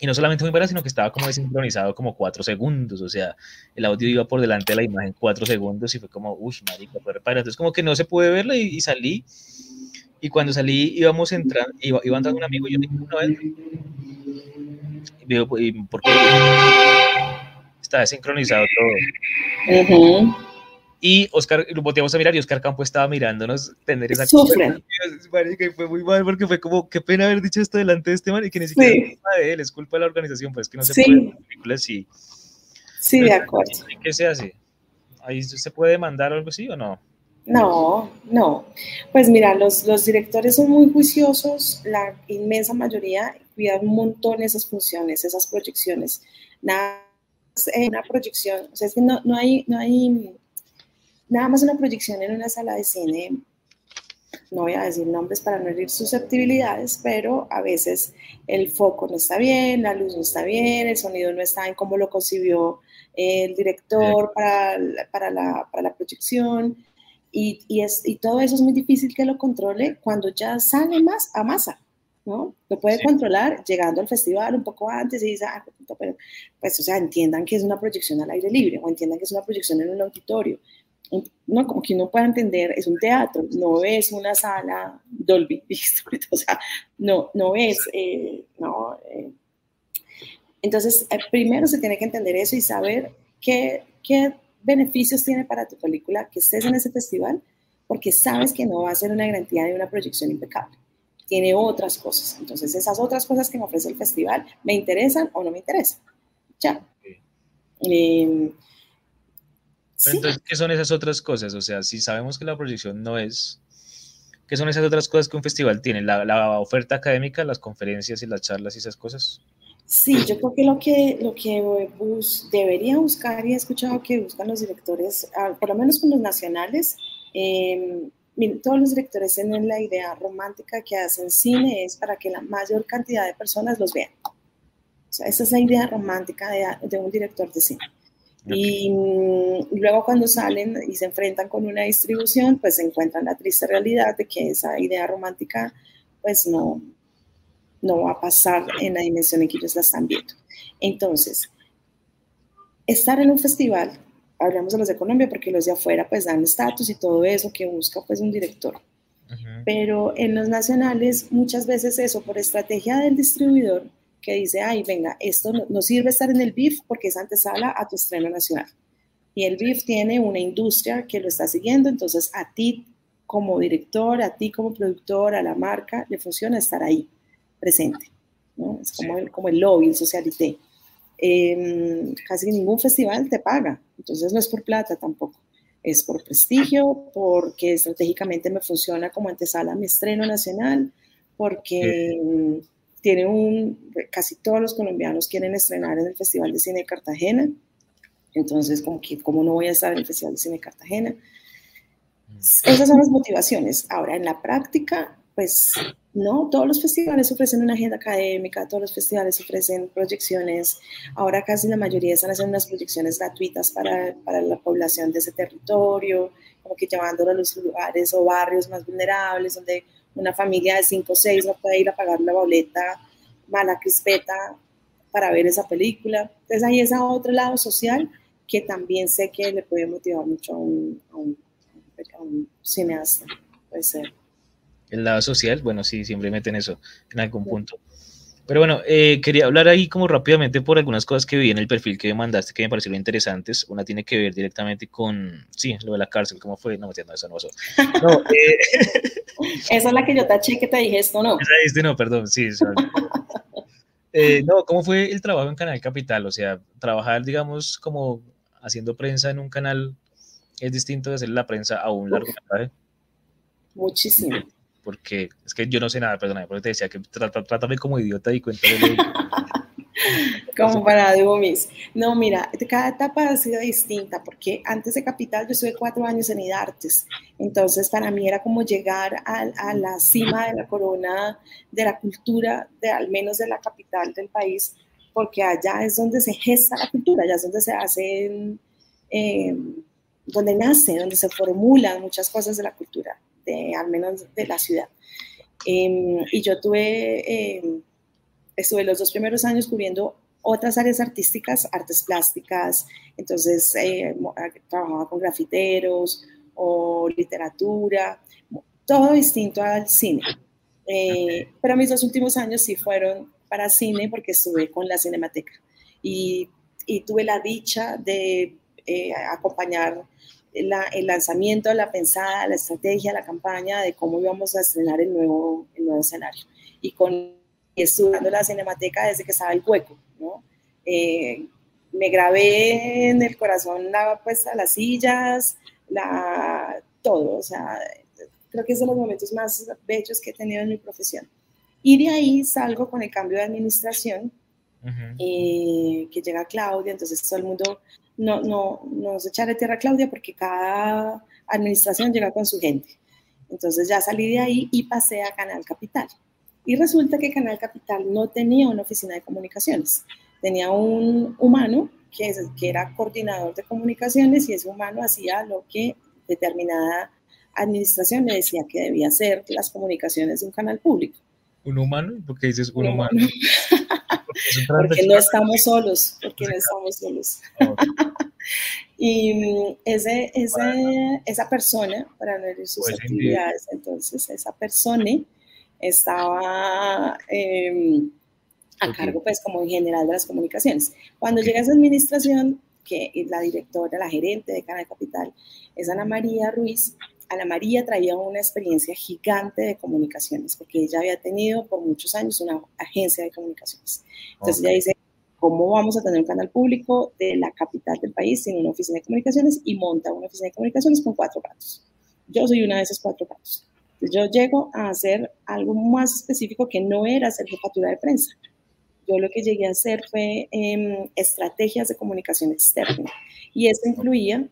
Speaker 1: y no solamente muy paila, sino que estaba como desincronizado como cuatro segundos, o sea, el audio iba por delante de la imagen cuatro segundos, y fue como, uy, marica, fue repara, entonces como que no se puede verla, y, y salí, y cuando salí íbamos a entrar, iba, iba entrando un amigo y yo dije, no, él. Y ¿por qué? Está desincronizado todo. Y Oscar, lo volteamos a mirar y Oscar Campo estaba mirándonos tener esa
Speaker 2: Sufren.
Speaker 1: Y fue muy mal porque fue como, qué pena haber dicho esto delante de este man y que ni siquiera es culpa de él, es culpa de la organización, pues que no se
Speaker 2: sí.
Speaker 1: puede hacer películas y...
Speaker 2: Sí, de acuerdo.
Speaker 1: ¿Qué se hace? ¿Ahí se puede mandar algo así o no?
Speaker 2: No, no. Pues mira, los, los, directores son muy juiciosos, la inmensa mayoría cuidan un montón esas funciones, esas proyecciones. Nada una proyección, o sea, es que no, no, hay, no hay nada más una proyección en una sala de cine. No voy a decir nombres para no herir susceptibilidades, pero a veces el foco no está bien, la luz no está bien, el sonido no está en cómo lo concibió el director para, para, la, para la proyección. Y, y, es, y todo eso es muy difícil que lo controle cuando ya sale más a masa, ¿no? Lo puede sí. controlar llegando al festival un poco antes y dice, ah, pero, pues, o sea, entiendan que es una proyección al aire libre o entiendan que es una proyección en un auditorio. No, como que uno pueda entender, es un teatro, no es una sala Dolby, o sea, no, no es, eh, no. Eh. Entonces, eh, primero se tiene que entender eso y saber qué, qué beneficios tiene para tu película que estés en ese festival, porque sabes que no va a ser una garantía de una proyección impecable. Tiene otras cosas. Entonces, esas otras cosas que me ofrece el festival, ¿me interesan o no me interesan? Ya. Eh,
Speaker 1: Entonces, ¿qué son esas otras cosas? O sea, si sabemos que la proyección no es... ¿Qué son esas otras cosas que un festival tiene? ¿La, la oferta académica, las conferencias y las charlas y esas cosas?
Speaker 2: Sí, yo creo que lo que, lo que bus, debería buscar, y he escuchado que buscan los directores, por lo menos con los nacionales, eh, todos los directores tienen la idea romántica que hacen cine es para que la mayor cantidad de personas los vean. O sea, esa es la idea romántica de, de un director de cine. Y, y luego cuando salen y se enfrentan con una distribución, pues se encuentran la triste realidad de que esa idea romántica pues no, no va a pasar en la dimensión en que ellos la están viendo. Entonces, estar en un festival, hablamos de los de Colombia porque los de afuera pues dan estatus y todo eso que busca pues un director. Pero en los nacionales, muchas veces eso, por estrategia del distribuidor, que dice, ay, venga, esto no, sirve estar en el BIF porque es antesala a tu estreno nacional. Y el BIF tiene una industria que lo está siguiendo, entonces a ti como director, a ti como productor, a la marca, le funciona estar ahí, presente. ¿no? Es como, el, como el lobby, el socialité. Em, casi ningún festival te paga, entonces no es por plata tampoco es por prestigio, porque estratégicamente me funciona como antesala a mi estreno nacional, porque tiene un, casi todos los colombianos quieren estrenar en el Festival de Cine de Cartagena, entonces como que, ¿cómo no voy a estar en el Festival de Cine de Cartagena? Mm. Esas son las motivaciones. Ahora, en la práctica, pues no, todos los festivales ofrecen una agenda académica, todos los festivales ofrecen proyecciones. Ahora casi la mayoría están haciendo unas proyecciones gratuitas para, para la población de ese territorio, como que llevándolo a los lugares o barrios más vulnerables, donde una familia de cinco o seis no puede ir a pagar la boleta mala crispeta para ver esa película. Entonces hay ese otro lado social que también sé que le puede motivar mucho a un, a un, a un cineasta. Puede ser
Speaker 1: el lado social, bueno, sí, siempre meten eso en algún punto. Pero bueno, eh, quería hablar ahí como rápidamente por algunas cosas que vi en el perfil que me mandaste que me parecieron interesantes. Una tiene que ver directamente con, sí, lo de la cárcel, ¿cómo fue? No, me entiendo, eso no pasó. No,
Speaker 2: eh, Esa es la que yo taché que te dije esto, ¿no?
Speaker 1: Esa este no, perdón, sí. eh, no, ¿cómo fue el trabajo en Canal Capital? O sea, trabajar, digamos, como haciendo prensa en un canal es distinto de hacer la prensa a un largo
Speaker 2: metraje. Muchísimo
Speaker 1: porque es que yo no sé nada, perdona, pero te decía que trátame como idiota y cuéntame.
Speaker 2: como para Dumis. No, mira, cada etapa ha sido distinta, porque antes de Capital yo estuve cuatro años en IDARTES, entonces para mí era como llegar a, a, la cima de la corona de la cultura, de al menos de la capital del país, porque allá es donde se gesta la cultura, allá es donde se hacen, eh, donde nace, donde se formulan muchas cosas de la cultura al menos de la ciudad. Em, y yo tuve, em, estuve los dos primeros años cubriendo otras áreas artísticas, artes plásticas, entonces eh, trabajaba con grafiteros o literatura, todo distinto al cine. Eh, pero mis dos últimos años sí fueron para cine porque estuve con la Cinemateca y, y tuve la dicha de eh, acompañar el lanzamiento, la pensada, la estrategia, la campaña de cómo íbamos a estrenar el nuevo, el nuevo escenario. Y con estudiando la cinemateca desde que estaba el hueco, ¿no? Eh, me grabé en el corazón la puesta las sillas, la, todo, o sea, creo que es de los momentos más bellos que he tenido en mi profesión. Y de ahí salgo con el cambio de administración, eh, que llega Claudia, entonces todo el mundo no, no, no se echarle tierra a Claudia porque cada administración llega con su gente. Entonces ya salí de ahí y pasé a Canal Capital. Y resulta que Canal Capital no tenía una oficina de comunicaciones, tenía un humano que, que era coordinador de comunicaciones y ese humano hacía lo que determinada administración le decía que debía hacer las comunicaciones de un canal público.
Speaker 1: ¿Un humano? ¿Por qué dices un, humano?
Speaker 2: Porque no estamos solos, porque no estamos solos. y mm, ese, ese, esa persona, para no decir sus pues, actividades, entonces esa persona estaba em, a cargo, pues, como general de las comunicaciones. Cuando llega esa administración, que la directora, la gerente de Canal Capital, es Ana María Ruiz, Ana María traía una experiencia gigante de comunicaciones, porque ella había tenido por muchos años una agencia de comunicaciones. Entonces ella dice, ¿cómo vamos a tener un canal público de la capital del país sin una oficina de comunicaciones? Y monta una oficina de comunicaciones con cuatro gatos. Yo soy una de esos cuatro gatos. Yo llego a hacer algo más específico que no era hacer jefatura de prensa. Yo lo que llegué a hacer fue em, estrategias de comunicación externa. Y eso incluía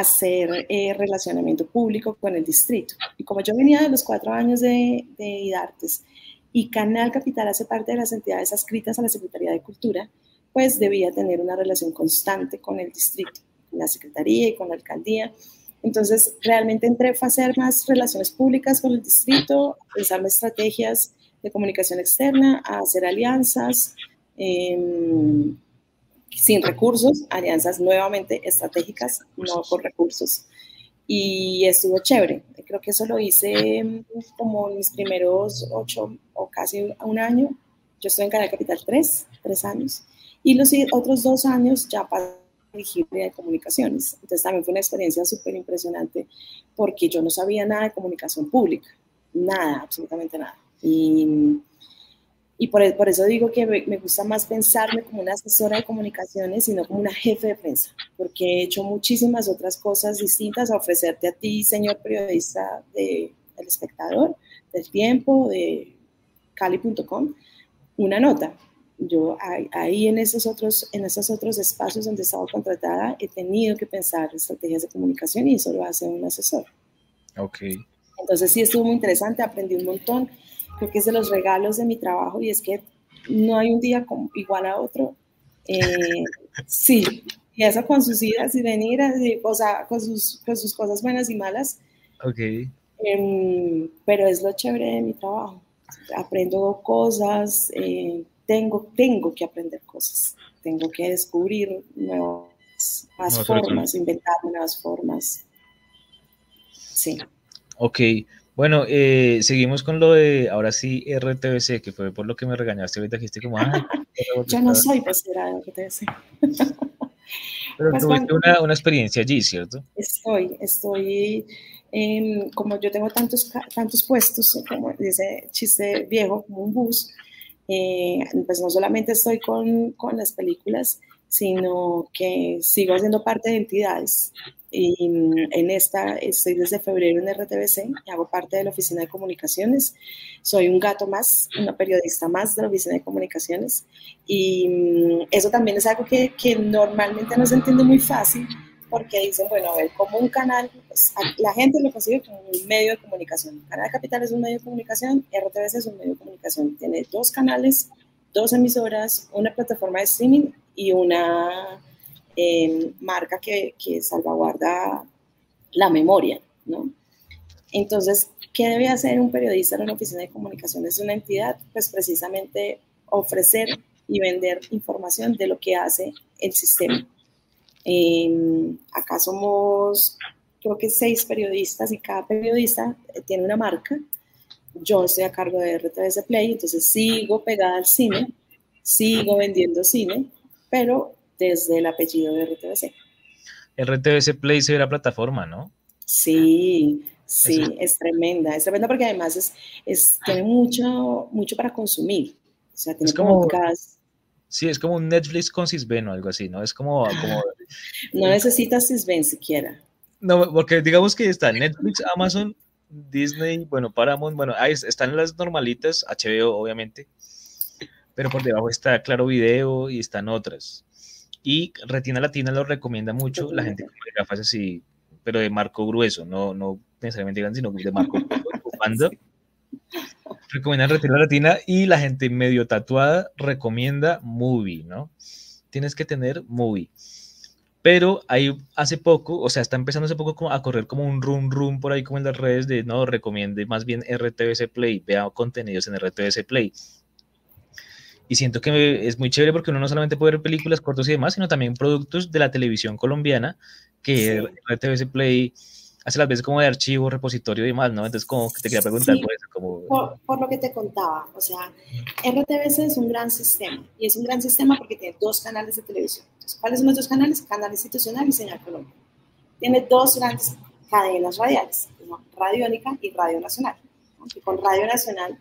Speaker 2: hacer eh, relacionamiento público con el distrito. Y como yo venía de los cuatro años de, de IDARTES y Canal Capital hace parte de las entidades adscritas a la Secretaría de Cultura, pues debía tener una relación constante con el distrito, con la Secretaría y con la Alcaldía. Entonces, realmente entré a hacer más relaciones públicas con el distrito, a pensar estrategias de comunicación externa, a hacer alianzas, eh, sin recursos, alianzas nuevamente estratégicas, no con recursos. y estuvo chévere. Creo que eso lo hice mm, como mis primeros ocho o casi un año. Yo estoy en Canal Capital tres, tres años. Y los otros dos años ya dirigir de comunicaciones. Entonces también fue una experiencia súper impresionante porque yo no sabía nada de comunicación pública, nada, absolutamente nada. Y y por, por, eso digo que me gusta más pensarme como una asesora de comunicaciones y no como una jefe de prensa, porque he hecho muchísimas otras cosas distintas a ofrecerte a ti, señor periodista de El Espectador, del Tiempo, de Cali.com, una nota. Yo ahí en esos, otros, en esos otros espacios donde he estado contratada he tenido que pensar estrategias de comunicación y eso lo hace un asesor.
Speaker 1: Ok.
Speaker 2: Entonces sí estuvo muy interesante, aprendí un montón creo que es de los regalos de mi trabajo y es que no hay un día como, igual a otro. Eh, sí, y eso con sus idas y venidas, o sea, con sus, con sus cosas buenas y malas.
Speaker 1: Ok.
Speaker 2: Em, pero es lo chévere de mi trabajo. Aprendo cosas, eh, tengo, tengo que aprender cosas, tengo que descubrir nuevas, formas, inventar nuevas formas. Sí.
Speaker 1: Ok, bueno, eh, seguimos con lo de, ahora sí, RTBC, que fue por lo que me regañaste ahorita, dijiste como, ah,
Speaker 2: Yo no soy pasera de RTBC.
Speaker 1: Pero pues tuviste una, una, experiencia allí, ¿cierto?
Speaker 2: Estoy, estoy, como yo tengo tantos, tantos puestos, como dice chiste viejo, como un bus, eh, pues no solamente estoy con, con las películas, sino que sigo haciendo parte de entidades y mm, en esta estoy desde febrero en RTBC y hago parte de la oficina de comunicaciones. Soy un gato más, una periodista más de la oficina de comunicaciones y mm, eso también es algo que, que normalmente no se entiende muy fácil porque dicen, bueno, a ver, como un canal, pues, la gente lo consigue como un medio de comunicación. Canal Capital es un medio de comunicación, RTBC es un medio de comunicación. Tiene dos canales, dos emisoras, una plataforma de streaming y una Em, marca que, que, salvaguarda la memoria, ¿no? Entonces, ¿qué debe hacer un periodista en una oficina de comunicaciones de una entidad? Pues precisamente ofrecer y vender información de lo que hace el sistema. Em, acá somos, creo que seis periodistas y cada periodista tiene una marca. Yo estoy a cargo de RTVS Play, entonces sigo pegada al cine, sigo vendiendo cine, pero desde el apellido de RTBC.
Speaker 1: RTBC Play se ve la plataforma, ¿no?
Speaker 2: Sí, sí, es, tremenda, es tremenda porque además es, es, tiene mucho, mucho para consumir. O sea, tiene es como,
Speaker 1: Sí, es como un Netflix con Sisben o algo así, ¿no? Es como... como
Speaker 2: no necesitas Sisben siquiera.
Speaker 1: No, porque digamos que está Netflix, Amazon, Disney, bueno, Paramount, bueno, ahí están las normalitas, HBO obviamente, pero por debajo está Claro Video y están otras. Y Retina Latina lo recomienda mucho, la gente con gafas así, pero de marco grueso, no, no necesariamente grande, sino de marco grueso. recomienda Retina Latina y la gente medio tatuada recomienda Movie, ¿no? Tienes que tener Movie. Pero ahí hace poco, o sea, está empezando hace poco a correr como un run run por ahí como en las redes de no, recomiende más bien RTBC Play, vea contenidos en RTBC Play. Y siento que es muy chévere porque uno no solamente puede ver películas cortos y demás, sino también productos de la televisión colombiana, que RTVC Play hace las veces como de archivo, repositorio y demás, ¿no? Entonces, como que te quería preguntar por eso. Como...
Speaker 2: Por, lo que te contaba, o sea, RTVC es un gran sistema, y es un gran sistema porque tiene dos canales de televisión. Entonces, ¿cuáles son los dos canales? Canal Institucional y Señal Colombia. Tiene dos grandes cadenas radiales, Radiónica y Radio Nacional. Y con Radio Nacional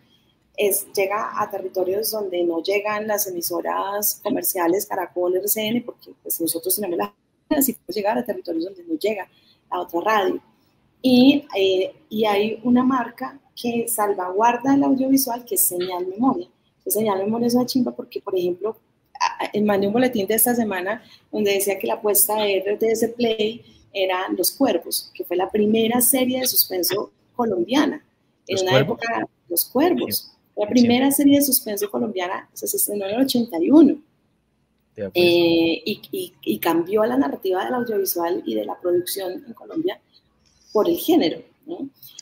Speaker 2: es, llega a territorios donde no llegan las emisoras comerciales Caracol, RCN, porque pues, nosotros tenemos la necesitamos llegar a territorios donde no llega la otra radio. Y, eh, y hay una marca que salvaguarda el audiovisual que es Señal Memoria. Señal Memoria es una chimba porque, por ejemplo, mandé un boletín de esta semana donde decía que la apuesta de RTS Play era Los Cuervos, que fue la primera serie de suspenso colombiana en una época, Los Cuervos. La primera serie de suspenso colombiana se estrenó en el 81 eh, y, y, cambió la narrativa del audiovisual y de la producción en Colombia por el género.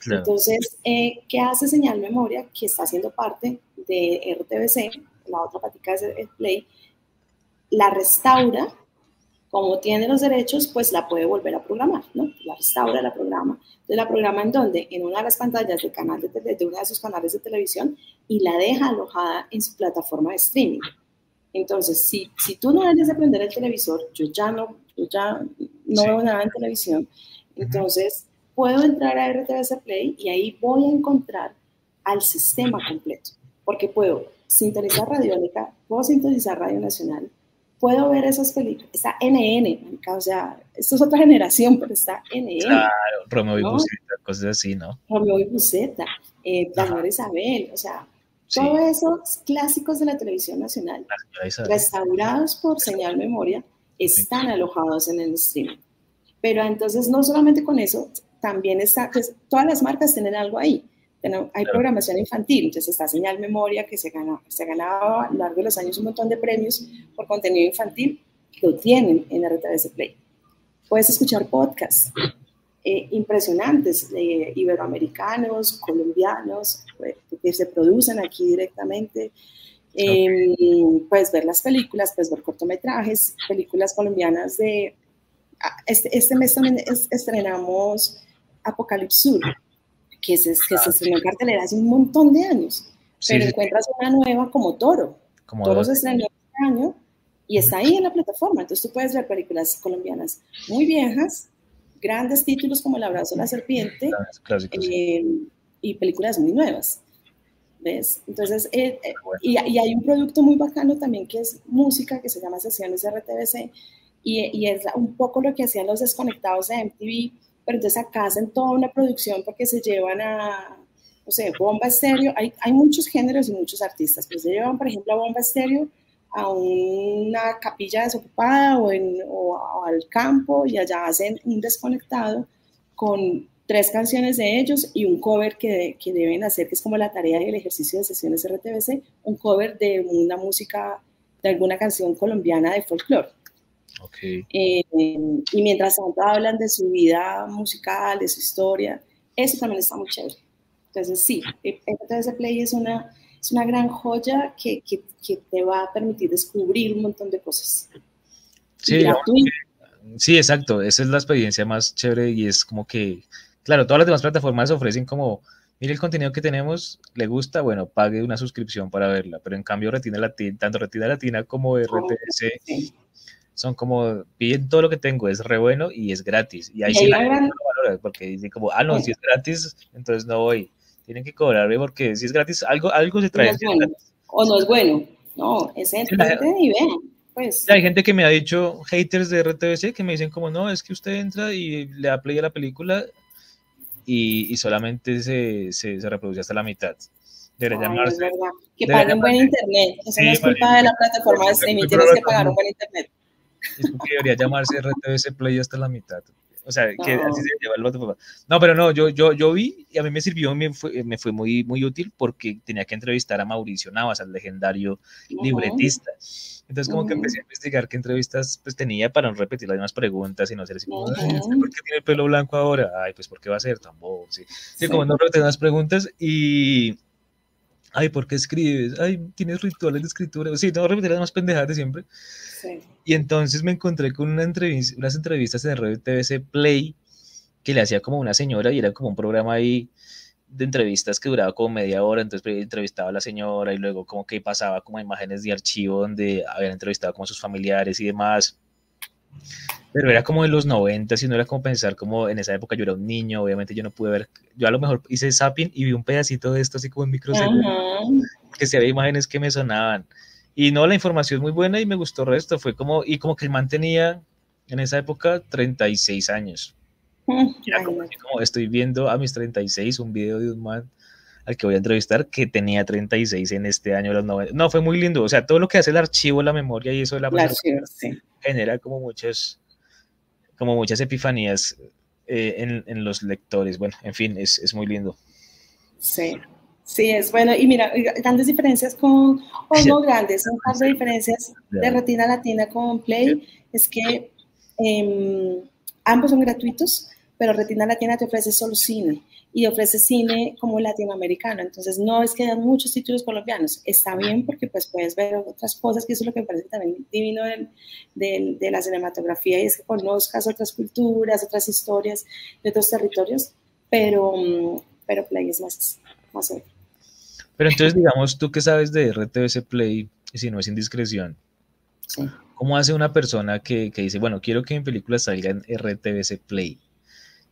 Speaker 2: Entonces, eh, ¿qué hace Señal Memoria? Que está haciendo parte de RTBC, la otra patica es el Play, la restaura como tiene los derechos, pues la puede volver a programar, ¿no? La restaura, la programa. Entonces la programa en donde? En una de las pantallas del canal de, de uno de sus canales de televisión y la deja alojada en su plataforma de streaming. Entonces, si, si tú no debes de prender el televisor, yo ya no, yo ya no veo nada en televisión, entonces puedo entrar a RTVC Play y ahí voy a encontrar al sistema completo, porque puedo sintonizar Radiónica, puedo sintonizar Radio Nacional, puedo ver esas películas, está NN, o sea, esto es otra generación, pero está NN.
Speaker 1: Claro, Romeo y Buceta, cosas así, ¿no?
Speaker 2: Romeo y Buceta, eh, Isabel, o sea, todos esos clásicos de la televisión nacional, restaurados por señal memoria, están alojados en el streaming. Pero entonces no solamente con eso, también está, pues todas las marcas tienen algo ahí. Hay programación infantil, entonces está señal memoria que se, gana, se ganaba a lo largo de los años un montón de premios por contenido infantil, lo tienen en RTVS Play. Puedes escuchar podcasts eh, impresionantes, eh, iberoamericanos, colombianos, pues, que se producen aquí directamente. Em, puedes ver las películas, puedes ver cortometrajes, películas colombianas de... Ah, este, este mes también estrenamos Apocalipsis que se, que se estrenó en cartelera hace un montón de años, pero encuentras una nueva como Toro. Como Toro se estrenó este año y está ahí en la plataforma, entonces tú puedes ver películas colombianas muy viejas, grandes títulos como El abrazo de la serpiente eh, y películas muy nuevas. ¿Ves? Entonces, eh, eh, y, y, hay un producto muy bacano también que es música, que se llama Sesiones RTBC, y, y es un poco lo que hacían los desconectados de MTV, pero entonces acá hacen toda una producción porque se llevan a, no sé, Bomba Estéreo, hay, hay muchos géneros y muchos artistas, pues se llevan, por ejemplo, a Bomba Estéreo a una capilla desocupada o, en, o, al campo y allá hacen un desconectado con tres canciones de ellos y un cover que, que, deben hacer, que es como la tarea y el ejercicio de sesiones RTBC, un cover de una música, de alguna canción colombiana de folclore. Okay. Eh, y mientras tanto hablan de su vida musical, de su historia, eso también está muy chévere. Entonces sí, RTBC Play es una, es una gran joya que, que, que, te va a permitir descubrir un montón de cosas.
Speaker 1: Sí, sí, exacto, esa es la experiencia más chévere y es como que, claro, todas las demás plataformas ofrecen como mire el contenido que tenemos, le gusta, bueno, pague una suscripción para verla, pero en cambio Retina Latina, tanto Retina Latina como RTBC son como, piden todo lo que tengo, es re bueno y es gratis. Y ahí sí la gran... valora, porque dicen como, ah, no, si es gratis, entonces no voy. Tienen que cobrarme porque si es gratis, algo, algo se trae.
Speaker 2: o no es bueno. No, es el y Pues.
Speaker 1: Hay gente que me ha dicho, haters de RTBC, que me dicen como, no, es que usted entra y le da play a la película y, y solamente se, se, se, reproduce hasta la mitad.
Speaker 2: Debería llamarse. Que paguen buen internet. Eso no es culpa de la plataforma de streaming, tienes que pagar un buen internet.
Speaker 1: Es porque debería llamarse RTBC Play hasta la mitad. O sea, que así se lleva el otro. No, pero no, yo, yo, yo vi y a mí me sirvió, me fue, me fue muy, muy útil porque tenía que entrevistar a Mauricio Navas, al legendario libretista. Entonces, como que empecé a investigar qué entrevistas pues, tenía para no repetir las mismas preguntas y no ser así como, ¿por qué tiene el pelo blanco ahora? Ay, pues, ¿por qué va a ser tan bobo? Sí. sí. como no repetir las preguntas y. Ay, ¿por qué escribes? Ay, tienes rituales de escritura. Sí, no repetir las mismas pendejadas de siempre. Y entonces me encontré con una entrevista, unas entrevistas en Radio TVC Play que le hacía como una señora y era como un programa ahí de entrevistas que duraba como media hora, entonces entrevistaba a la señora y luego como que pasaba como imágenes de archivo donde habían entrevistado como a sus familiares y demás. Pero era como en los 90 y no era como pensar como en esa época yo era un niño, obviamente yo no pude ver, yo a lo mejor hice zapping y vi un pedacito de esto así como en microsegundos, que se había imágenes que me sonaban. Y no, la información muy buena y me gustó el resto. Fue como, y como que el man tenía en esa época 36 años. Mm, como, estoy viendo a mis 36 un video de un man al que voy a entrevistar que tenía 36 en este año, los 90. No, fue muy lindo. O sea, todo lo que hace el archivo, la memoria y eso de la, genera como muchas, como muchas epifanías eh, en, en, los lectores. Bueno, en fin, es, es muy lindo.
Speaker 2: Sí. Sí, es bueno. Y mira, grandes diferencias con, o no grandes, un par de diferencias de Retina Latina con Play, es que em, ambos son gratuitos, pero Retina Latina te ofrece solo cine. Y ofrece cine como latinoamericano. Entonces, no es que haya muchos títulos colombianos. Está bien porque pues puedes ver otras cosas, que eso es lo que me parece también divino de la cinematografía, y es que conozcas otras culturas, otras historias de otros territorios, pero, mm, pero Play es más, más
Speaker 1: Pero entonces, digamos, tú que sabes de RTBC Play, si no es indiscreción, ¿cómo hace una persona que, que, dice, bueno, quiero que mi película salga en RTBC Play?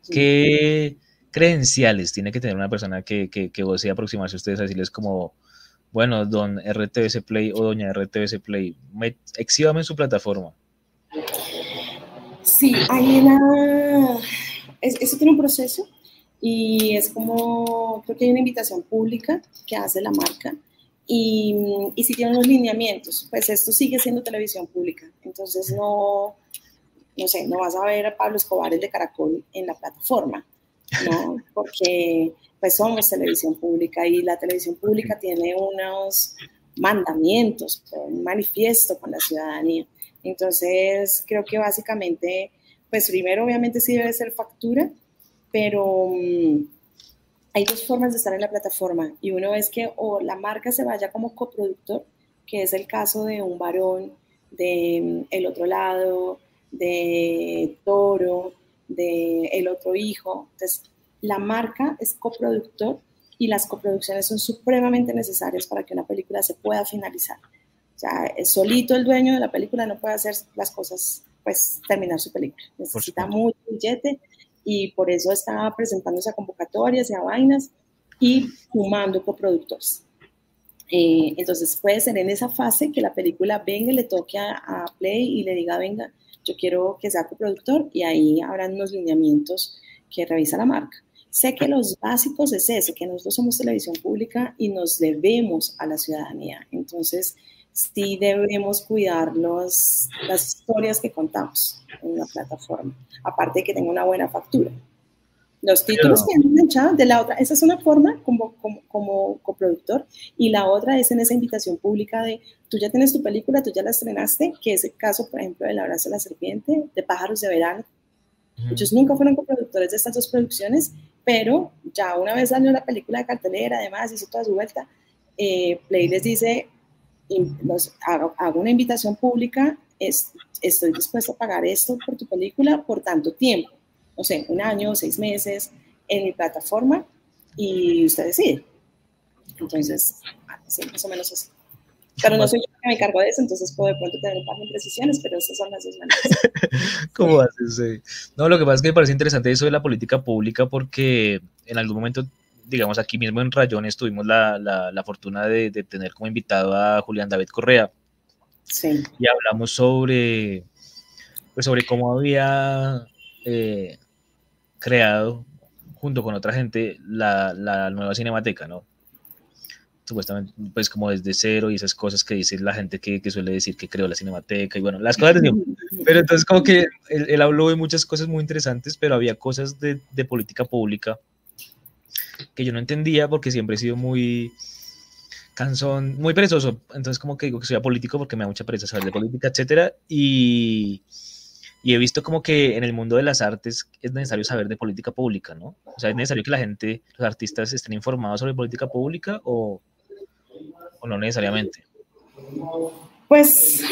Speaker 1: ¿Qué credenciales tiene que tener una persona que, que, que vos aproximarse a ustedes a decirles como, bueno, don RTBC Play o doña RTBC Play, me, exhíbame en su plataforma?
Speaker 2: Sí, hay una... eso tiene un proceso y es como, creo que hay una invitación pública que hace la marca y, y si tiene unos lineamientos, pues esto sigue siendo televisión pública, entonces no, no sé, no vas a ver a Pablo Escobar el de Caracol en la plataforma, ¿no? Porque pues somos televisión pública y la televisión pública tiene unos mandamientos, un manifiesto con la ciudadanía. Entonces, creo que básicamente, pues primero obviamente sí debe ser factura, pero mm, hay dos formas de estar en la plataforma y uno es que o la marca se vaya como coproductor, que es el caso de un varón, de mm, El Otro Lado, de Toro, de El Otro Hijo. Entonces, la marca es coproductor y las coproducciones son supremamente necesarias para que una película se pueda finalizar. O sea, solito el dueño de la película no puede hacer las cosas, pues terminar su película. Necesita mucho billete y por eso está presentándose a convocatorias y a vainas y sumando coproductores. Eh, entonces puede ser en esa fase que la película venga y le toque a, a Play y le diga, venga, yo quiero que sea coproductor y ahí habrán unos lineamientos que revisa la marca. Sé que los básicos es ese, que nosotros somos televisión pública y nos debemos a la ciudadanía. Entonces, sí debemos cuidar las historias que contamos en la plataforma, aparte de que tenga una buena factura. Los títulos que han echado de la otra, esa es una forma como, como, como, coproductor y la otra es en esa invitación pública de tú ya tienes tu película, tú ya la estrenaste, que es el caso, por ejemplo, del Abrazo de la Serpiente, de Pájaros de Verano. Muchos nunca fueron coproductores de estas dos producciones, pero ya una vez salió la película de cartelera, además hizo toda su vuelta, eh, Play les dice, hago, hago, una invitación pública, es, estoy dispuesto a pagar esto por tu película por tanto tiempo no sé, un año, seis meses en mi plataforma y usted decide. Entonces, sí, más o menos así. Pero no soy yo que me encargo de eso, entonces puedo de pronto tener un par de imprecisiones, pero esas son las dos maneras.
Speaker 1: ¿Cómo haces? No, lo que pasa es que me parece interesante eso de la política pública porque en algún momento, digamos, aquí mismo en Rayones tuvimos la, la, la fortuna de, de, tener como invitado a Julián David Correa.
Speaker 2: Sí.
Speaker 1: Y hablamos sobre, pues sobre cómo había eh, creado junto con otra gente la, la, nueva cinemateca, ¿no? Supuestamente, pues como desde cero y esas cosas que dice la gente que, que suele decir que creó la cinemateca y bueno, las cosas de Pero entonces como que él, habló de muchas cosas muy interesantes, pero había cosas de, de política pública que yo no entendía porque siempre he sido muy cansón, muy perezoso. Entonces como que digo que soy político porque me da mucha pereza saber de política, etcétera. Y y he visto como que en el mundo de las artes es necesario saber de política pública, ¿no? O sea, es necesario que la gente, los artistas estén informados sobre política pública o, o no necesariamente.
Speaker 2: Pues,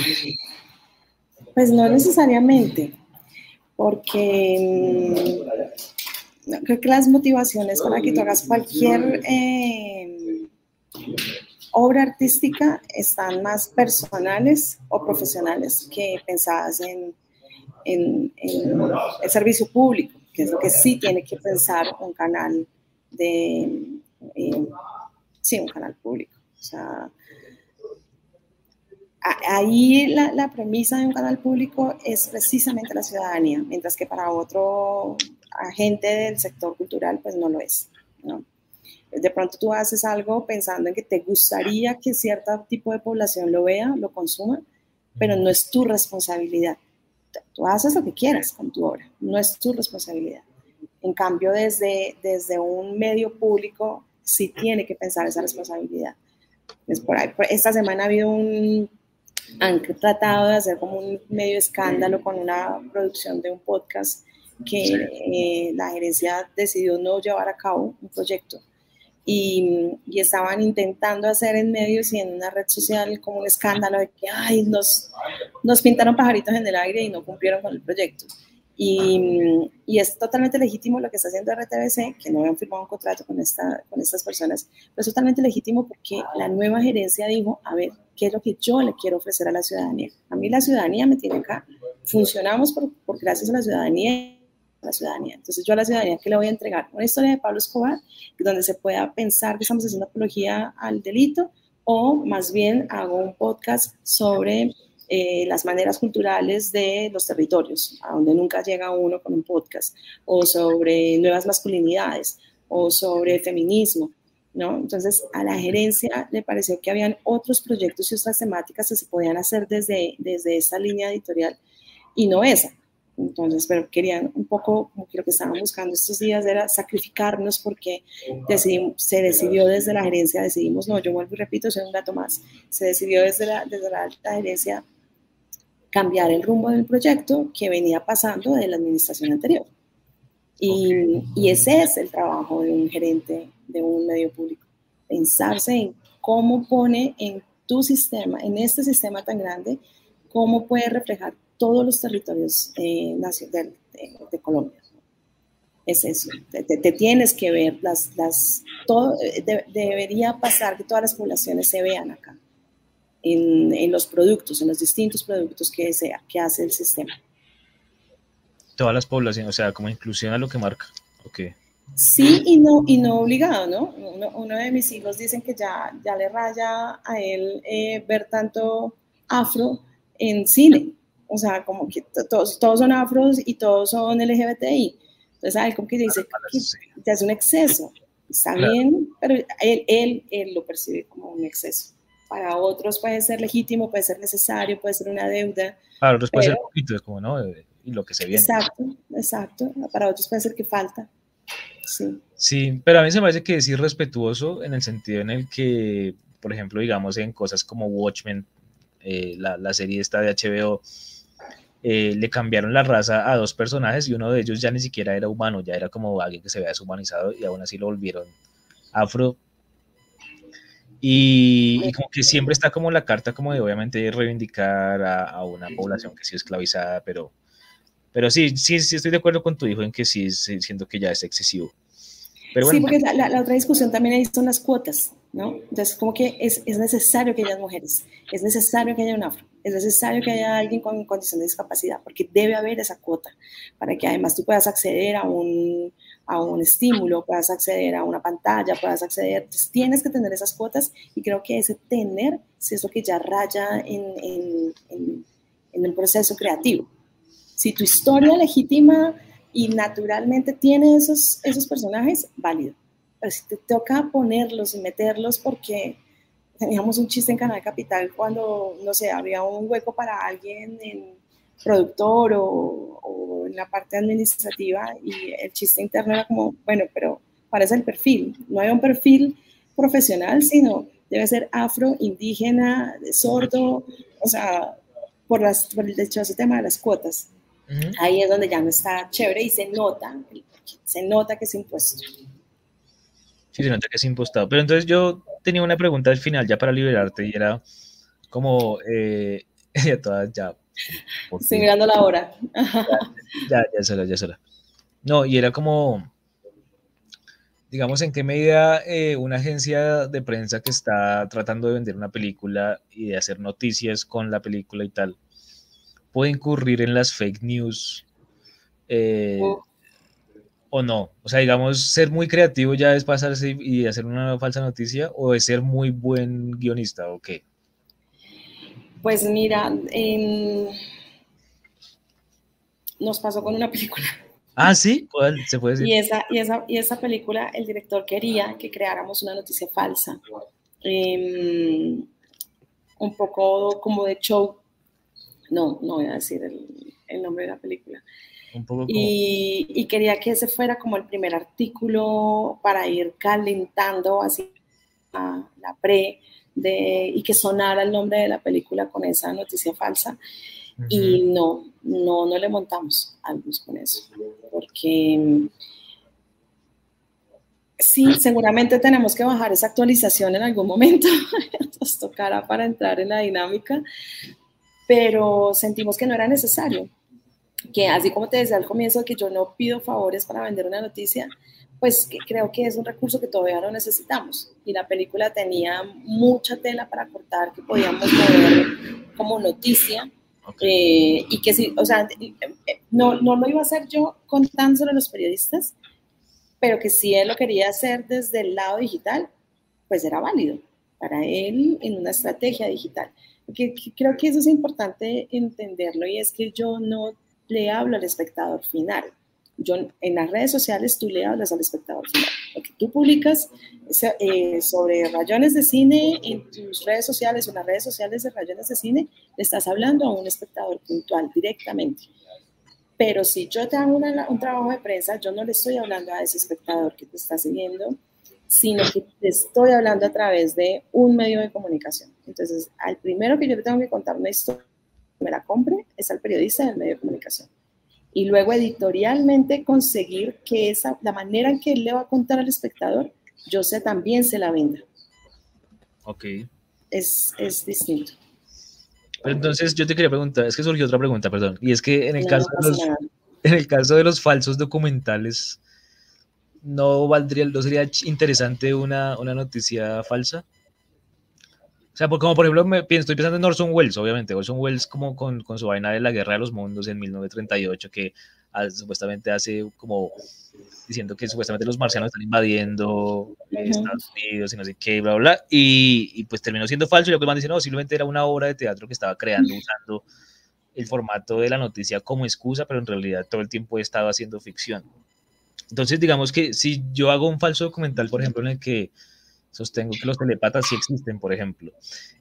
Speaker 2: pues no necesariamente, porque mm, creo que las motivaciones para que tú hagas cualquier eh, obra artística están más personales o profesionales que pensadas en en, el servicio público, que es lo que sí tiene que pensar un canal de, eh, sí, un canal público. O sea, ahí la, la, premisa de un canal público es precisamente la ciudadanía, mientras que para otro agente del sector cultural, pues no lo es. ¿no? De pronto tú haces algo pensando en que te gustaría que cierto tipo de población lo vea, lo consuma, pero no es tu responsabilidad. Tú haces lo que quieras con tu obra, no es tu responsabilidad. En cambio, desde, desde un medio público sí tiene que pensar esa responsabilidad. Es por ahí, esta semana ha habido un, han tratado de hacer como un medio escándalo con una producción de un podcast que eh, la gerencia decidió no llevar a cabo un proyecto y, y, estaban intentando hacer en medios y en una red social como un escándalo de que ay, nos, nos pintaron pajaritos en el aire y no cumplieron con el proyecto. Y, y, es totalmente legítimo lo que está haciendo RTBC, que no habían firmado un contrato con, esta, con estas personas, pero es totalmente legítimo porque la nueva gerencia dijo, a ver, ¿qué es lo que yo le quiero ofrecer a la ciudadanía? A mí la ciudadanía me tiene acá, funcionamos por, por gracias a la ciudadanía la ciudadanía. Entonces yo a la ciudadanía que le voy a entregar una historia de Pablo Escobar, donde se pueda pensar que estamos haciendo apología al delito, o más bien hago un podcast sobre eh, las maneras culturales de los territorios, a donde nunca llega uno con un podcast, o sobre nuevas masculinidades, o sobre feminismo, ¿no? Entonces, a la gerencia le pareció que habían otros proyectos y otras temáticas que se podían hacer desde, desde esa línea editorial y no esa. Entonces, pero querían un poco, como que lo que estaban buscando estos días era sacrificarnos porque decidimos, se decidió desde la gerencia, decidimos, no, yo vuelvo y repito, soy un gato más, se decidió desde la, desde la alta gerencia cambiar el rumbo del proyecto que venía pasando de la administración anterior. Y, y, ese es el trabajo de un gerente de un medio público, pensarse en cómo pone en tu sistema, en este sistema tan grande, cómo puede reflejar todos los territorios eh, de, de, Colombia. Es eso, te, te, tienes que ver, las, las, todo, debería pasar que todas las poblaciones se vean acá en, los productos, en los distintos productos que, sea, que hace el sistema.
Speaker 1: Todas las poblaciones, o sea, como inclusión a lo que marca. Okay.
Speaker 2: Sí y no, y no obligado, ¿no? Uno, de mis hijos dicen que ya, ya le raya a él eh, ver tanto afro en cine. O sea, como que todos, todos son afros y todos son LGBTI. Entonces, él como que dice que ya es un exceso. Está bien, pero él, él, él lo percibe como un exceso para otros puede ser legítimo, puede ser necesario, puede ser una deuda.
Speaker 1: Para otros puede ser poquito, es como, ¿no? Y lo que se viene.
Speaker 2: Exacto, exacto. Para otros puede ser que falta. Sí.
Speaker 1: Sí, pero a mí se me parece que es irrespetuoso en el sentido en el que, por ejemplo, digamos en cosas como Watchmen, eh, la, la, serie esta de HBO, eh, le cambiaron la raza a dos personajes y uno de ellos ya ni siquiera era humano, ya era como alguien que se vea deshumanizado y aún así lo volvieron afro. Y, como que siempre está como la carta como de obviamente reivindicar a, una población que sí es esclavizada, pero, pero sí, sí, sí estoy de acuerdo con tu hijo en que sí, siento que ya es excesivo.
Speaker 2: Pero Sí, porque la, la, otra discusión también ahí son las cuotas, ¿no? Entonces, como que es, es necesario que haya mujeres, es necesario que haya un afro, es necesario que haya alguien con condición de discapacidad, porque debe haber esa cuota para que además tú puedas acceder a un, a un estímulo, puedas acceder a una pantalla, puedas acceder, entonces tienes que tener esas cuotas y creo que ese tener es lo que ya raya en, en, en, en el proceso creativo. Si tu historia legítima y naturalmente tiene esos, esos personajes, válido. Si te toca ponerlos y meterlos porque teníamos un chiste en Canal Capital cuando, no sé, había un hueco para alguien en productor o, en la parte administrativa y el chiste interno era como, bueno, pero ¿cuál es el perfil? No hay un perfil profesional, sino debe ser afro, indígena, sordo, o sea, por, las, por el ese tema de las cuotas. Ahí es donde ya no está chévere y se nota, se nota que es impuesto.
Speaker 1: Sí, se nota que es impostado. Pero entonces yo tenía una pregunta al final ya para liberarte y era como, eh, todas ya
Speaker 2: Estoy mirando la hora.
Speaker 1: Ya, ya, ya ya será. No, y era como, digamos, en qué medida eh, una agencia de prensa que está tratando de vender una película y de hacer noticias con la película y tal, puede incurrir en las fake news eh, o no. O sea, digamos, ser muy creativo ya es pasarse y hacer una falsa noticia o es ser muy buen guionista o qué.
Speaker 2: Pues mira, nos pasó con una película.
Speaker 1: Ah, sí, ¿cuál se puede decir?
Speaker 2: Y esa, y esa, y esa película, el director quería que creáramos una noticia falsa. Em, un poco como de show. No, no voy a decir el, nombre de la película. Un poco y, y, quería que ese fuera como el primer artículo para ir calentando así la pre y que sonara el nombre de la película con esa noticia falsa. Y no, no, no le montamos algo con eso, porque sí, seguramente tenemos que bajar esa actualización en algún momento, nos tocará para entrar en la dinámica, pero sentimos que no era necesario, que así como te decía al comienzo, que yo no pido favores para vender una noticia, pues creo que es un recurso que todavía no necesitamos. Y la película tenía mucha tela para cortar que podíamos mover como noticia. Eh, y que sí, o sea, no, no lo iba a hacer yo contándoselo a los periodistas, pero que si él lo quería hacer desde el lado digital, pues era válido para él en una estrategia digital. Que, creo que eso es importante entenderlo y es que yo no le hablo al espectador final. Yo, en las redes sociales tú le hablas al espectador final. Lo que tú publicas eh, sobre rayones de cine en tus redes sociales o en las redes sociales de rayones de cine, le estás hablando a un espectador puntual directamente. Pero si yo te hago un trabajo de prensa, yo no le estoy hablando a ese espectador que te está siguiendo, sino que te estoy hablando a través de un medio de comunicación. Entonces, al primero que yo le tengo que contar una historia, me la compre, es al periodista del medio de comunicación. Y luego editorialmente conseguir que esa, la manera en que él le va a contar al espectador, yo sé también se la venda.
Speaker 1: Ok.
Speaker 2: Es, es distinto.
Speaker 1: Pero entonces yo te quería preguntar, es que surgió otra pregunta, perdón, y es que en el, caso, de los, en el caso de los falsos documentales, ¿no valdría, no sería interesante una, una noticia falsa? O sea, como por ejemplo, me, estoy pensando en Orson Welles, obviamente. Orson Welles como con, con, su vaina de la Guerra de los Mundos en 1938, que ah, supuestamente hace como diciendo que supuestamente los marcianos están invadiendo Estados Unidos y no sé qué, bla, bla, Y, y, pues terminó siendo falso y lo que van diciendo, no, simplemente era una obra de teatro que estaba creando usando el formato de la noticia como excusa, pero en realidad todo el tiempo he estado haciendo ficción. Entonces, digamos que si yo hago un falso documental, por ejemplo, en el que sostengo que los telepatas sí existen, por ejemplo,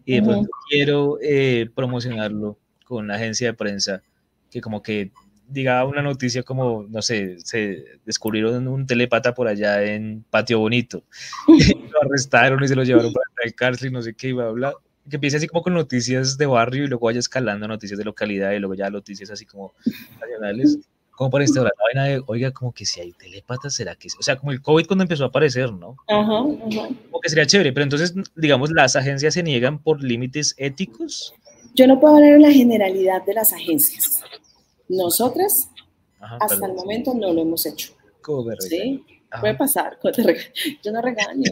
Speaker 1: y de quiero eh, promocionarlo con una agencia de prensa que como que diga una noticia como, no sé, se descubrieron un telepata por allá en Patio Bonito, lo arrestaron y se lo llevaron para el cárcel y no sé qué, iba a hablar, que empiece así como con noticias de barrio y luego vaya escalando noticias de localidad y luego ya noticias así como nacionales como para instaurar la vaina de, oiga, como que si hay telépatas, ¿será que O sea, como el COVID cuando empezó a aparecer, ¿no? Ajá, ajá. Como que sería chévere, pero entonces, digamos, las agencias se niegan por límites éticos.
Speaker 2: Yo no puedo hablar en la generalidad de las agencias. Nosotras, hasta el momento, no lo hemos hecho.
Speaker 1: ¿Cómo
Speaker 2: ¿Sí? Puede pasar, yo no regaño,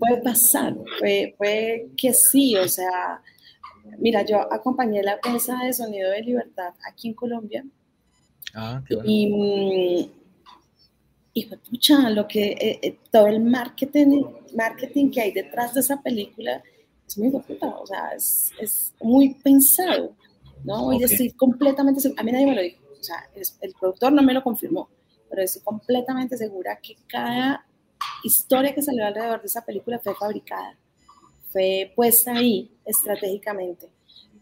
Speaker 2: puede pasar, puede, que sí, o sea, mira, yo acompañé la prensa de Sonido de Libertad aquí en Colombia Ah, y, y pucha, lo que, eh, eh, todo el marketing, marketing que hay detrás de esa película es muy puta, o sea, es, es muy pensado, ¿no? Y estoy completamente a mí nadie me lo dijo, o sea, el productor no me lo confirmó, pero estoy completamente segura que cada historia que salió alrededor de esa película fue fabricada, fue puesta ahí estratégicamente.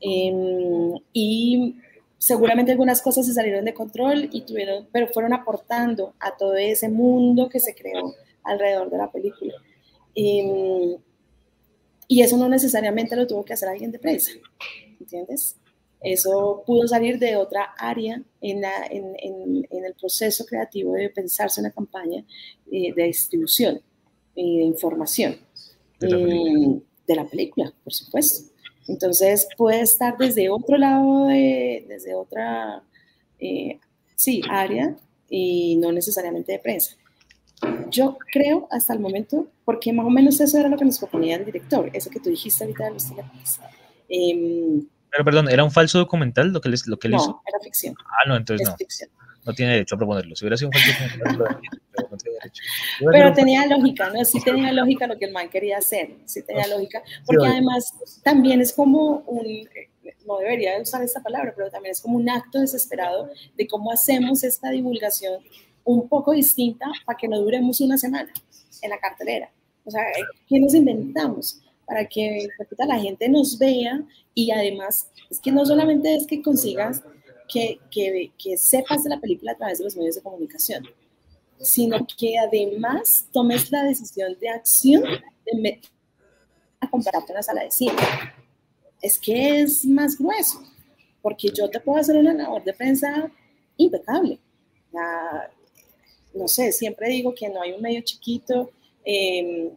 Speaker 2: Em, y seguramente algunas cosas se salieron de control y tuvieron, pero fueron aportando a todo ese mundo que se creó alrededor de la película. Y, eso no necesariamente lo tuvo que hacer alguien de prensa, ¿entiendes? Eso pudo salir de otra área en, en, el proceso creativo de pensarse una campaña eh, de distribución y de información de la película, por supuesto. Entonces puede estar desde otro lado, de, desde otra, eh, sí, área y no necesariamente de prensa. Yo creo hasta el momento, porque más o menos eso era lo que nos proponía el director, eso que tú dijiste ahorita de los teléfonos.
Speaker 1: Em, Pero perdón, ¿era un falso documental lo que, les, lo que él
Speaker 2: no,
Speaker 1: hizo?
Speaker 2: No, era ficción.
Speaker 1: Ah, no, entonces no. Ficción no tiene derecho a proponerlo. Si hubiera sido un falso pero no
Speaker 2: tiene derecho. Pero tenía lógica, ¿no? Sí tenía lógica lo que el man quería hacer, sí tenía lógica, porque además también es como un, no debería usar esta palabra, pero también es como un acto desesperado de cómo hacemos esta divulgación un poco distinta para que no duremos una semana en la cartelera. O sea, ¿qué nos inventamos? Para que la gente nos vea y además es que no solamente es que consigas que, que, que sepas de la película a través de los medios de comunicación, sino que además tomes la decisión de acción de a compararte en la sala de cine. Es que es más grueso. porque yo te puedo hacer una labor de prensa impecable. no sé, siempre digo que no hay un medio chiquito. Em,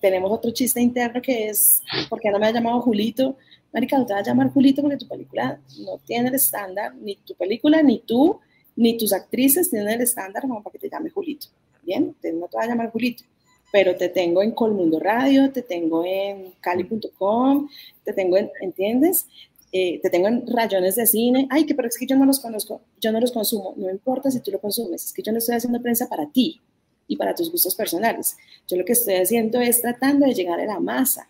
Speaker 2: tenemos otro chiste interno que es, ¿por qué no me ha llamado Julito? Marica, no te vas a llamar Julito porque tu película no tiene el estándar, ni tu película, ni tú, ni tus actrices tienen el estándar como para que te llame Julito. Bien, no te vas a llamar Julito, pero te tengo en Colmundo Radio, te tengo en cali.com, te tengo en, ¿entiendes? Eh, te tengo en rayones de cine, ay, que pero es que yo no los conozco, yo no los consumo, no importa si tú lo consumes, es que yo no estoy haciendo prensa para ti y para tus gustos personales. Yo lo que estoy haciendo es tratando de llegar a la masa.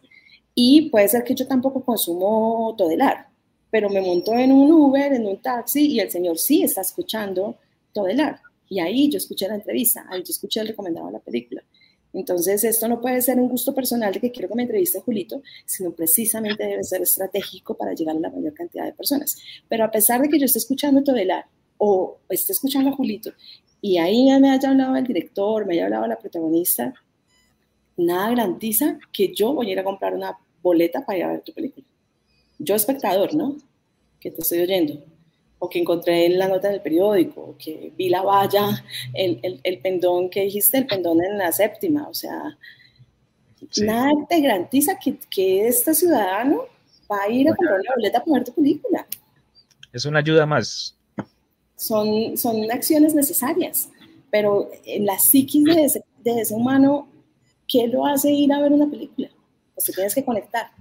Speaker 2: Y puede ser que yo tampoco consumo todelar, pero me monto en un Uber, en un taxi y el señor sí está escuchando todelar. Y ahí yo escuché la entrevista, ahí yo escuché el recomendado de la película. Entonces, esto no puede ser un gusto personal de que quiero que me entreviste Julito, sino precisamente debe ser estratégico para llegar a la mayor cantidad de personas. Pero a pesar de que yo esté escuchando Todelar o esté escuchando a Julito y ahí me haya hablado el director, me haya hablado la protagonista, nada garantiza que yo voy a ir a comprar una boleta para ir a ver tu película. Yo espectador, ¿no? Que te estoy oyendo o que encontré en la nota del periódico, o que vi la valla, el, el, el, pendón que dijiste, el pendón en la séptima, o sea, nada te garantiza que, que, este ciudadano va a ir a comprar una boleta para ver tu película.
Speaker 1: Es una ayuda más.
Speaker 2: Son, son acciones necesarias, pero en la psiquis de ese, de ese humano, ¿qué lo hace ir a ver una película? Pues te tienes que conectar.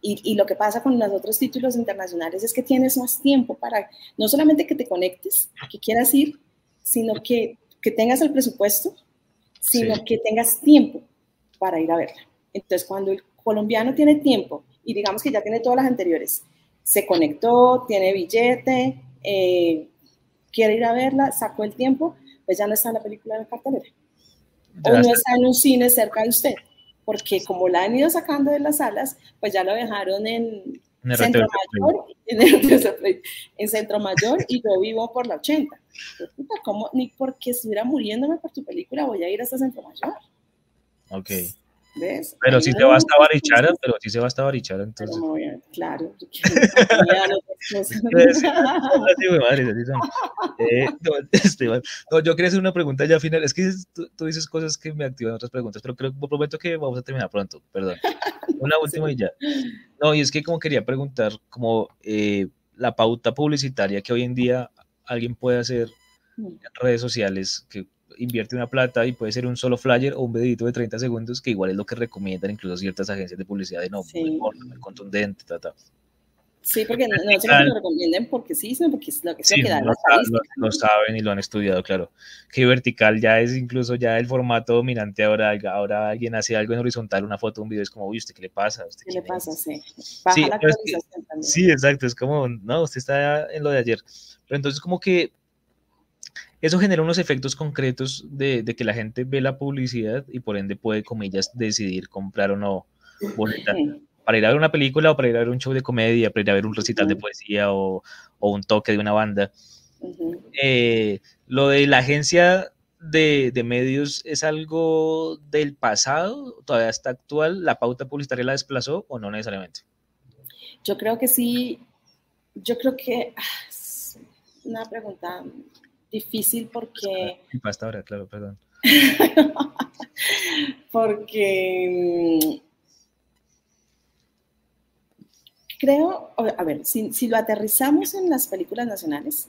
Speaker 2: Y, lo que pasa con los otros títulos internacionales es que tienes más tiempo para, no solamente que te conectes, que quieras ir, sino que, que tengas el presupuesto, sino que tengas tiempo para ir a verla. Entonces, cuando el colombiano tiene tiempo, y digamos que ya tiene todas las anteriores, se conectó, tiene billete, eh, quiere ir a verla, sacó el tiempo, pues ya no está en la película de cartelera. o no está en un cine cerca de usted porque como la han ido sacando de las salas, pues ya lo dejaron en, Centro Mayor, en, Centro Mayor y yo vivo por la 80. ¿Cómo? Ni porque estuviera muriéndome por tu película voy a ir hasta Centro Mayor.
Speaker 1: Ok. ¿Ves? Pero si se va hasta Barichara, pero si se va hasta Barichara, entonces.
Speaker 2: No, claro.
Speaker 1: yo quería hacer una pregunta ya final. Es que tú, dices cosas que me activan otras preguntas, pero creo, prometo que vamos a terminar pronto. Perdón. Una última y ya. No, y es que como quería preguntar, como eh, la pauta publicitaria que hoy en día alguien puede hacer mm. en redes sociales, que invierte una plata y puede ser un solo flyer o un videito de 30 segundos, que igual es lo que recomiendan incluso ciertas agencias de publicidad de no, muy, muy contundente, ta, ta.
Speaker 2: Sí, porque no, no lo recomienden porque sí, sino porque es lo que, sí, que da
Speaker 1: lo, lo, saben y lo han estudiado, claro. Que vertical ya es incluso ya el formato dominante ahora. Ahora alguien hace algo en horizontal, una foto, un video, es como, uy, ¿usted qué le pasa? ¿Usted
Speaker 2: ¿Qué le pasa? Sí. Baja sí, la actualización
Speaker 1: también. Sí, exacto. Es como, no, usted está en lo de ayer. Pero entonces como que eso genera unos efectos concretos de, de, que la gente ve la publicidad y por ende puede, comillas, decidir comprar o no boleta para ir a ver una película o para ir a ver un show de comedia, para ir a ver un recital de poesía o, o, un toque de una banda. eh, lo de la agencia de, de, medios es algo del pasado, todavía está actual, la pauta publicitaria la desplazó o no necesariamente.
Speaker 2: Yo creo que sí, yo creo que ah, es una pregunta difícil porque...
Speaker 1: Hasta ahora, claro, perdón.
Speaker 2: porque mm, creo, a ver, si, si, lo aterrizamos en las películas nacionales,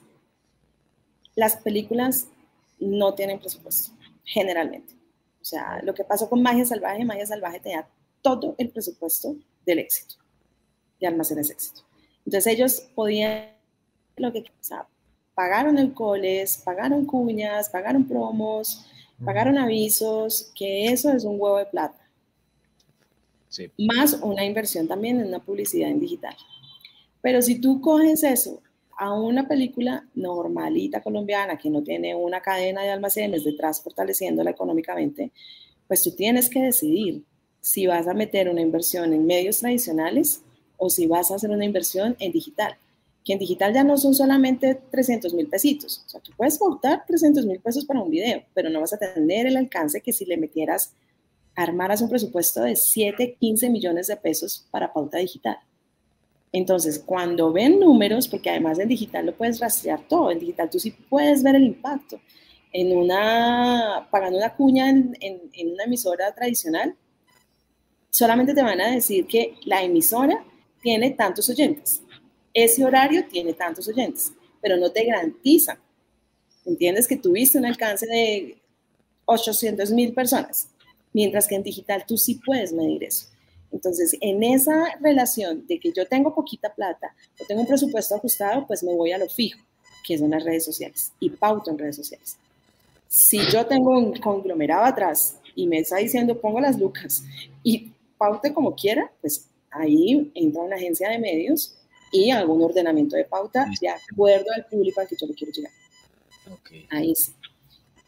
Speaker 2: las películas no tienen presupuesto, generalmente. O sea, lo que pasó con Magia Salvaje, Magia Salvaje tenía todo el presupuesto del éxito, de almacenes éxito. Entonces ellos podían, lo que, o pagaron el coles, pagaron cuñas, pagaron promos, pagaron avisos, que eso es un huevo de plata. Más una inversión también en una publicidad en digital. Pero si tú coges eso a una película normalita colombiana que no tiene una cadena de almacenes detrás fortaleciéndola económicamente, pues tú tienes que decidir si vas a meter una inversión en medios tradicionales o si vas a hacer una inversión en digital que en digital ya no son solamente 300 mil pesitos. O sea, tú puedes pautar 300 mil pesos para un video, pero no vas a tener el alcance que si le metieras, armaras un presupuesto de 7, 15 millones de pesos para pauta digital. Entonces, cuando ven números, porque además en digital lo puedes rastrear todo, en digital tú sí puedes ver el impacto. En una, pagando una cuña en, en una emisora tradicional, solamente te van a decir que la emisora tiene tantos oyentes, ese horario tiene tantos oyentes, pero no te garantizan. ¿Entiendes? Que tuviste un alcance de 800 mil personas, mientras que en digital tú sí puedes medir eso. Entonces, en esa relación de que yo tengo poquita plata o tengo un presupuesto ajustado, pues me voy a lo fijo, que son las redes sociales, y pauto en redes sociales. Si yo tengo un conglomerado atrás y me está diciendo pongo las lucas y paute como quiera, pues ahí entra una agencia de medios y un ordenamiento de pauta de acuerdo al público al que yo le quiero llegar. Ahí sí.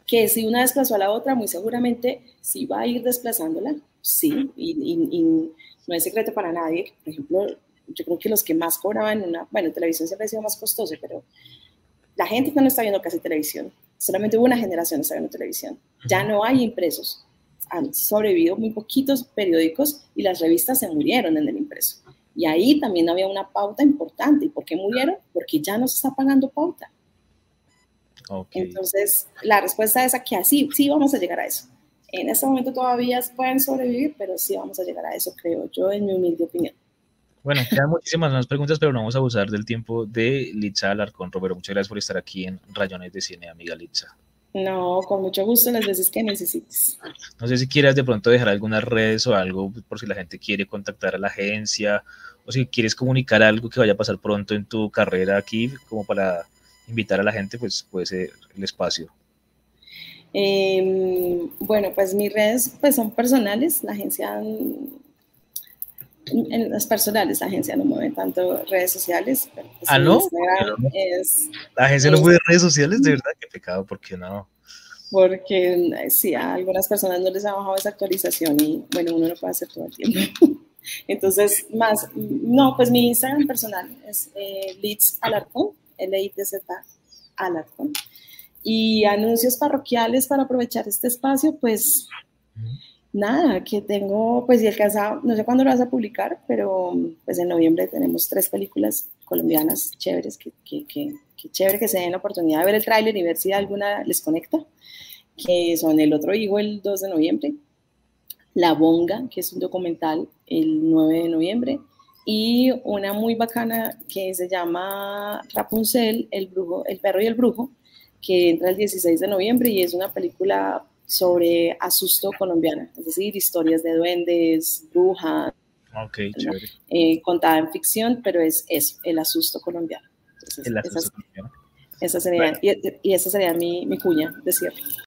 Speaker 2: Que si una desplazó a la otra, muy seguramente sí va a ir desplazándola, sí, y, no es secreto para nadie. Por ejemplo, yo creo que los que más cobraban una, bueno, televisión siempre ha sido más costoso, pero la gente no está viendo casi televisión. Solamente una generación está viendo televisión. Ya no hay impresos. Han sobrevivido muy poquitos periódicos y las revistas se murieron en el impreso. Y ahí también había una pauta importante. ¿Y por qué murieron? Porque ya no se está pagando pauta. Entonces, la respuesta es que así, sí vamos a llegar a eso. En este momento todavía pueden sobrevivir, pero sí vamos a llegar a eso, creo yo, en mi humilde opinión.
Speaker 1: Bueno, quedan muchísimas más preguntas, pero no vamos a abusar del tiempo de Litza Alarcón. Roberto, muchas gracias por estar aquí en Rayones de Cine, amiga Litza.
Speaker 2: No, con mucho gusto las veces que necesites.
Speaker 1: No sé si quieras de pronto dejar algunas redes o algo por si la gente quiere contactar a la agencia o si quieres comunicar algo que vaya a pasar pronto en tu carrera aquí, como para invitar a la gente, pues puede ser el espacio.
Speaker 2: Em, bueno, pues mis redes pues son personales, la agencia, en las personales, la agencia no mueve tanto redes sociales. Pues,
Speaker 1: ah, ¿no? la agencia no mueve redes sociales, de verdad, qué pecado, ¿por qué no?
Speaker 2: Porque sí, a algunas personas no les ha bajado esa actualización y bueno, uno no puede hacer todo el tiempo. Entonces, más, no, pues mi Instagram personal es eh, Leeds Alarcón, L-I-T-Z Alarcón. Y anuncios parroquiales para aprovechar este espacio, pues nada, que tengo, pues y alcanza, no sé cuándo lo vas a publicar, pero pues en noviembre tenemos tres películas colombianas chéveres, que, que, que, que chévere que se den la oportunidad de ver el tráiler y ver si alguna les conecta, que son El Otro Hijo el 2 de noviembre, La Bonga, que es un documental el 9 de noviembre, y una muy bacana que se llama Rapunzel, el, brujo, el perro y el brujo, que entra el 16 de noviembre y es una película sobre asusto colombiana, es decir, historias de duendes, brujas,
Speaker 1: okay,
Speaker 2: eh, contada en ficción, pero es eso, el asusto colombiano.
Speaker 1: el asusto colombiano.
Speaker 2: Esa sería, y, esa sería mi, mi cuña de cierre.